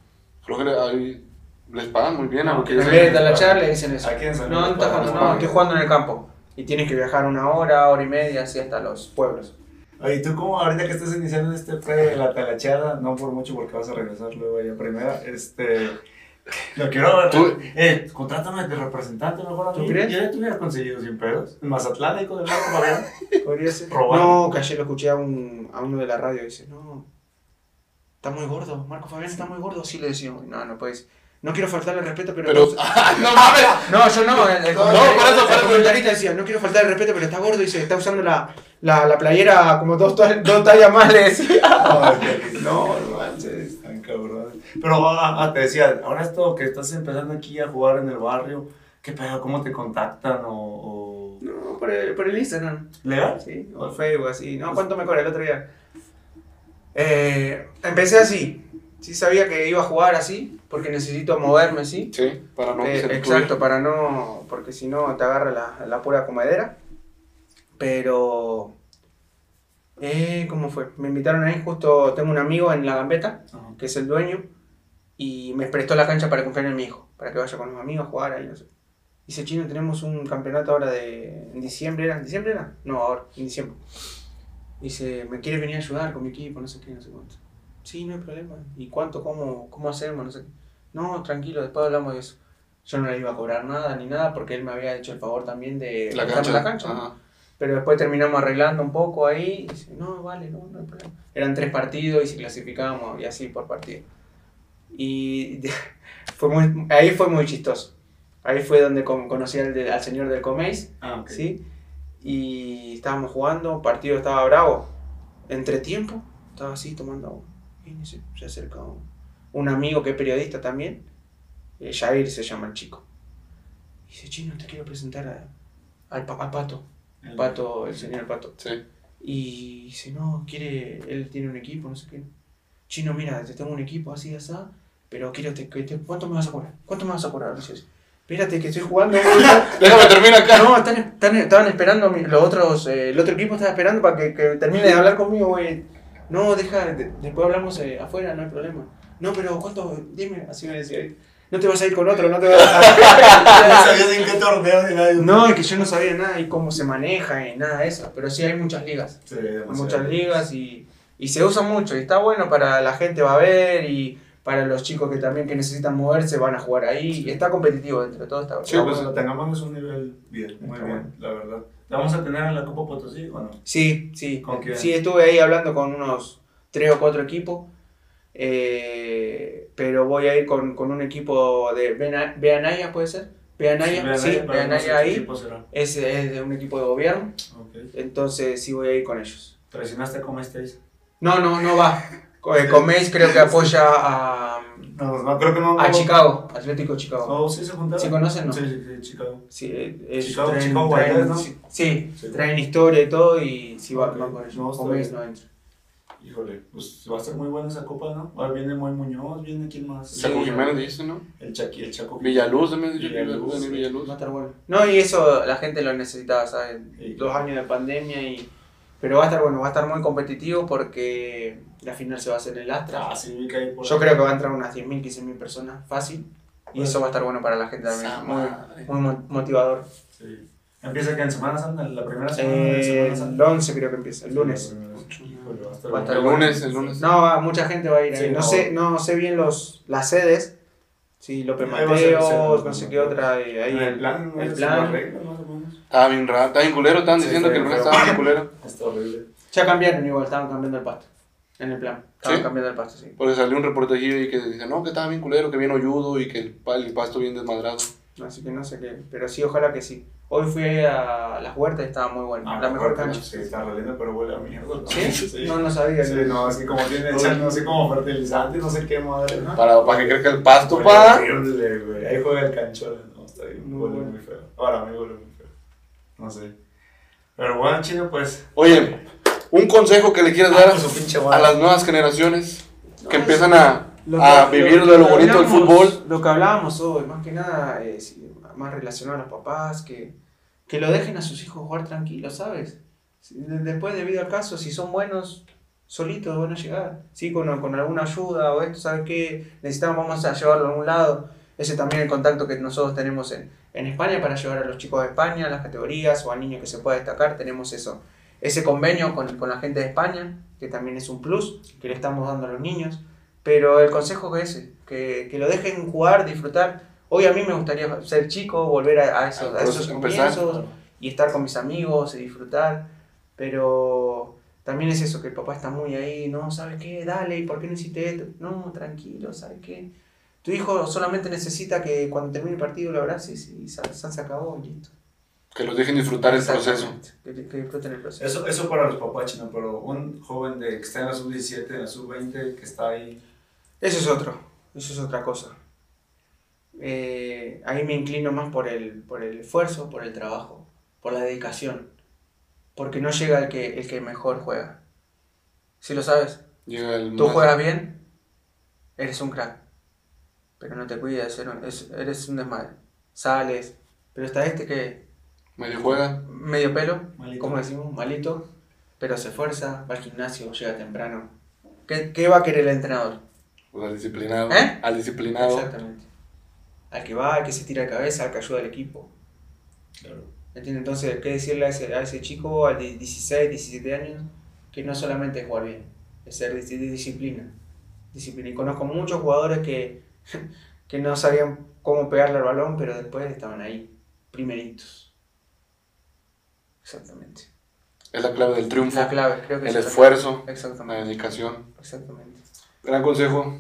Creo que le- ahí les pagan muy bien a No, lo que En vez de claro. talachar, le dicen eso. ¿A quién? No, ¿dónde estás jugando? No, estoy jugando en el campo. Y tienes que viajar una hora, hora y media, así hasta los pueblos. Oye, ¿tú cómo ahorita que estás iniciando este pre de la talachada, no por mucho porque vas a regresar luego ahí a primera, este... Lo quiero ver. Tú- Eh, contrátame de representante mejor a ¿Tú mí. crees? Yo ya te hubiera conseguido sin pedos. En Mazatlán, ahí con el Marco Fabián. [laughs] Podría ser. Probar. No, que ayer lo escuché a, un, a uno de la radio y dice, no, está muy gordo, Marco Fabián está muy gordo. Sí le decimos, no, no puedes. No quiero faltarle el respeto, pero... Pero, [laughs] no mames. No, yo no, el, el No, comentarista- por eso, por el eso. comentarista decía, no quiero faltar el respeto, pero está gordo y se está usando la, la, la playera como dos, dos tallas más, le decía. [laughs] No, no. Pero ah, ah, te decía, ahora esto que estás empezando aquí a jugar en el barrio, ¿qué pedo? ¿Cómo te contactan? ¿O, o... No, por el, por el Instagram. legal? Sí, o Facebook, así. No, ¿cuánto me cobra el otro día? Eh, empecé así. Sí sabía que iba a jugar así, porque necesito moverme, ¿sí? Sí, para no Eh, exacto, para no. Porque si no te agarra la, la pura comedera. Pero. Eh, ¿Cómo fue? Me invitaron ahí, justo tengo un amigo en La Gambeta, Ajá. que es el dueño, y me prestó la cancha para el cumpleaños de mi hijo, para que vaya con los amigos a jugar ahí, no sé. Dice, chino, tenemos un campeonato ahora de. ¿En diciembre era? ¿En diciembre era? No, ahora, en diciembre. Dice, ¿me quieres venir a ayudar con mi equipo? No sé qué, no sé cuánto. Sí, no hay problema. ¿Y cuánto? ¿Cómo, cómo hacemos? No sé qué. No, tranquilo, después hablamos de eso. Yo no le iba a cobrar nada ni nada porque él me había hecho el favor también de La cancha. la cancha. ¿no? Pero después terminamos arreglando un poco ahí. Y dice, no, vale, no, no hay problema. Eran tres partidos y si clasificábamos y así por partido. Y [laughs] fue muy, ahí fue muy chistoso. Ahí fue donde con- conocí al, de- al señor del Comeis, Ah, ok. ¿sí? Y estábamos jugando, partido estaba bravo. Entre tiempo, estaba así tomando agua. Y se, se acerca un, un amigo que es periodista también. eh, Jair se llama el chico. Y dice, chino, te quiero presentar a- al, a Pato. El- Pato, el señor Pato. Sí. Y dice, no, quiere, él tiene un equipo, no sé qué. Chino, mira, te tengo un equipo así, así, pero quiero, te, ¿cuánto me vas a cobrar? ¿Cuánto me vas a cobrar? Dice, espérate que estoy jugando. [laughs] Déjame terminar acá. no, están, están- estaban esperando, los otros, eh, el otro equipo estaba esperando para que, que termine de hablar conmigo, güey. No, deja, de- después hablamos eh, afuera, no hay problema. No, pero ¿cuánto? Dime, así me decía. No te vas a ir con otro, no te vas [laughs] No a... sabías en qué torneo nada. no, es que yo no sabía nada y cómo se maneja y nada de eso, pero sí hay muchas ligas. Sí, Hay muchas ligas y, y se usa mucho y está bueno para la gente va a ver y para los chicos que también que necesitan moverse van a jugar ahí y está competitivo dentro de todo está, Sí, pues bueno. tengamos un nivel bien, muy Está bien, bueno. la verdad. ¿La vamos a tener en la Copa Potosí o no? sí sí ¿Con quién? sí estuve ahí hablando con unos tres o cuatro equipos eh, pero voy a ir con, con un equipo de Beanaya puede ser Beanaya sí, Beanaya qué ahí es, es de un equipo de gobierno Ok. entonces sí voy a ir con ellos ¿Traicionaste cómo estáis? no no no va Eh, Comeis creo que apoya a, No, no, creo que no. a no- Chicago Atlético Chicago No, sí se juntaron. ¿Sí conocen, no? Sí, sí, sí, Chicago. Sí, ellos Chicago- traen, Chicago traen- ¿no? sí, sí, Sí. traen historia y todo y sí va, van con ellos. no, bien. no entra. Híjole, pues va a ser muy buena esa copa, ¿no? Ahora viene Moy Muñoz, viene quién más. Chaco. Jiménez dice, ¿no? El Chaki, el Chaco. Villaluz también dicho que Villaluz. Villaluz. Va a estar bueno. No, y eso la gente lo necesitaba, ¿sabes? Sí. Dos años de pandemia y... Pero va a estar bueno, va a estar muy competitivo porque la final se va a hacer en el Astra. Ah, sí, vi que hay por Yo ahí. creo que va a entrar unas 10.000, 15.000 personas fácil. Y Pues, eso va a estar bueno para la gente también. Muy, madre. muy mo- motivador. Sí. Empieza que en Semana Santa, en la primera semana de Eh, Semana el Santa. 11 creo que empieza, el lunes. Híjole, va a estar Va a estar El bueno. lunes, el lunes. No, va- mucha gente va a ir ahí. Sí, no, no. sé, no sé bien los, las sedes. Sí, López Mateos, no sé qué otra. eh, Ahí, En el plan, el el plan. Estaba bien raro, estaba bien culero, estaban Sí, diciendo que el plan estaba bien culero. [laughs] Está horrible. Ya cambiaron igual, estaban cambiando el pasto. En el plan. Estaban ¿Sí? cambiando el pasto, sí. Porque salió un reportajillo y que dice, no, que estaba bien culero, que bien hoyudo y que el, el pasto bien desmadrado. Así que no sé qué. Pero sí, ojalá que sí. Hoy fui a las huertas y estaba muy bueno. Ah, la mejor cancha. Sí, está re pero huele a mierda. ¿no? ¿Sí? [laughs] No, no sabía. Sí, no, es que como tiene, echan, no sé, como fertilizante, no sé qué madre, ¿no? Para, para que crezca el pasto, Huele pa. horrible, güey. Ahí juega el canchón, no, está bien, Muy huele bueno. muy feo. Ahora a mí huele muy feo. No sé. Pero bueno, chino, pues. Oye, un consejo que le quieras dar Ah, su pinche a las nuevas generaciones que empiezan a, Lo a que- vivir lo- de lo bonito del fútbol. Lo que hablábamos hoy, más que nada, eh, sí, más relacionado a los papás, que, que lo dejen a sus hijos jugar tranquilos, ¿sabes? Después, debido al caso, si son buenos, solitos van a llegar. Sí, con, con alguna ayuda o esto, ¿sabes qué? Necesitamos, vamos a llevarlo a algún lado. Ese también el contacto que nosotros tenemos en, en España para llevar a los chicos de España, las categorías o a niños que se pueda destacar, tenemos eso. Ese convenio con, con la gente de España, que también es un plus, que le estamos dando a los niños. Pero el consejo que ese, que, que lo dejen jugar, disfrutar. Hoy a mí me gustaría ser chico, volver a, a esos, a esos comienzos y estar con mis amigos y disfrutar. Pero también es eso, que el papá está muy ahí, no, ¿sabes qué? Dale, ¿y por qué no hiciste esto? No, tranquilo, ¿sabes qué? Tu hijo solamente necesita que cuando termine el partido lo abraces y se, se acabó y listo. Que los dejen disfrutar el proceso. Que, que disfruten el proceso. Eso, eso para los papás, chino, pero un joven de, que está en la sub-17, en la sub-20, que está ahí. Eso es otro, eso es otra cosa. Eh, ahí me inclino más por el, por el esfuerzo, por el trabajo, por la dedicación. Porque no llega el que, el que mejor juega. Si lo sabes, Llega el tú más- juegas bien, eres un crack. Pero no te cuidas, eres, es- eres un desmadre. Sales, pero está este que medio juega. medio pelo, Malito. como decimos, malito, pero se esfuerza, va al gimnasio, llega temprano. ¿Qué, qué va a querer el entrenador? Pues al disciplinado. ¿Eh? Al disciplinado. Exactamente. Al que va, al que se tira de cabeza, al que ayuda al equipo. Claro. ¿Entiendes? Entonces, ¿qué decirle a ese, a ese chico, al de 16, 17 años? Que no solamente es jugar bien, es ser dis- dis- disciplina. disciplina. Y conozco muchos jugadores que, [laughs] que no sabían cómo pegarle al balón, pero después estaban ahí, primeritos. Exactamente. Es la clave del triunfo. La clave, creo que el es esfuerzo. La Exactamente. dedicación. Exactamente. Gran consejo.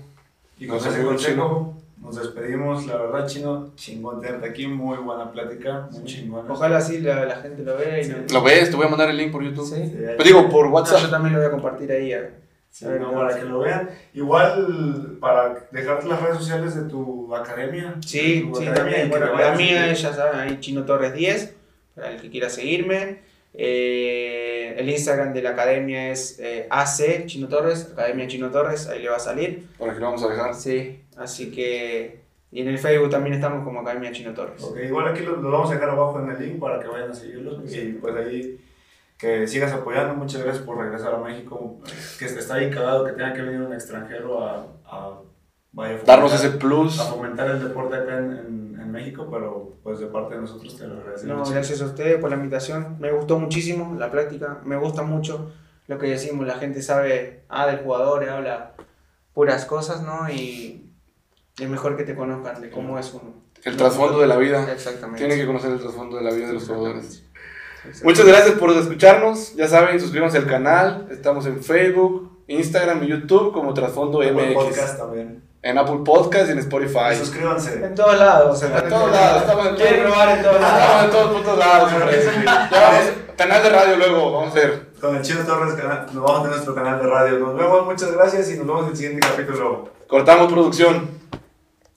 Y con ese consejo nos despedimos. La verdad, chino, chingón tenerte aquí. Muy buena plática, muy chingón. Ojalá así la, la gente lo vea y no. ¿Lo ves? Te voy a mandar el link por YouTube. Sí. Te digo, por No, WhatsApp. yo también lo voy a compartir ahí. a- Sí, no, para sí. que lo vean. Igual, para dejar las redes sociales de tu academia. Sí, tu sí, academia, también. Bueno, la mía, ya saben, ahí Chino Torres 10, para el que quiera seguirme. Eh, el Instagram de la academia es eh, AC Chino Torres, Academia Chino Torres, ahí le va a salir. Por aquí lo vamos a dejar. Sí, así que. Y en el Facebook también estamos como Academia Chino Torres. Ok, igual aquí lo, lo vamos a dejar abajo en el link para que vayan a seguirlos. Y pues ahí que sigas apoyando. Muchas gracias por regresar a México. Que está bien cagado que tenga que venir un extranjero a, a vaya, Darnos ese plus. a fomentar el deporte acá en, en, en México, pero pues de parte de nosotros te lo agradecemos. No, gracias a ustedes por la invitación. Me gustó muchísimo la práctica. Me gusta mucho lo que decimos. La gente sabe, ah, del jugador, habla puras cosas, ¿no? Y es mejor que te conozcan de cómo es uno. El trasfondo de la vida. Exactamente. Tienen que conocer el trasfondo de la vida de los jugadores. Muchas gracias por escucharnos. Ya saben, suscríbanse al canal. Estamos en Facebook, Instagram y YouTube como Trasfondo Apple MX. Podcast también. En Apple Podcast y en Spotify. Y suscríbanse. En todos lados. sea, En todos lados, estamos en Quieren probar en todos Estamos lados. en todos putos lados, hombre. [laughs] Ya vamos, canal de radio luego, vamos a hacer. Con el Chino Torres nos vamos a tener nuestro canal de radio. Nos vemos, muchas gracias y nos vemos en el siguiente capítulo. Cortamos producción.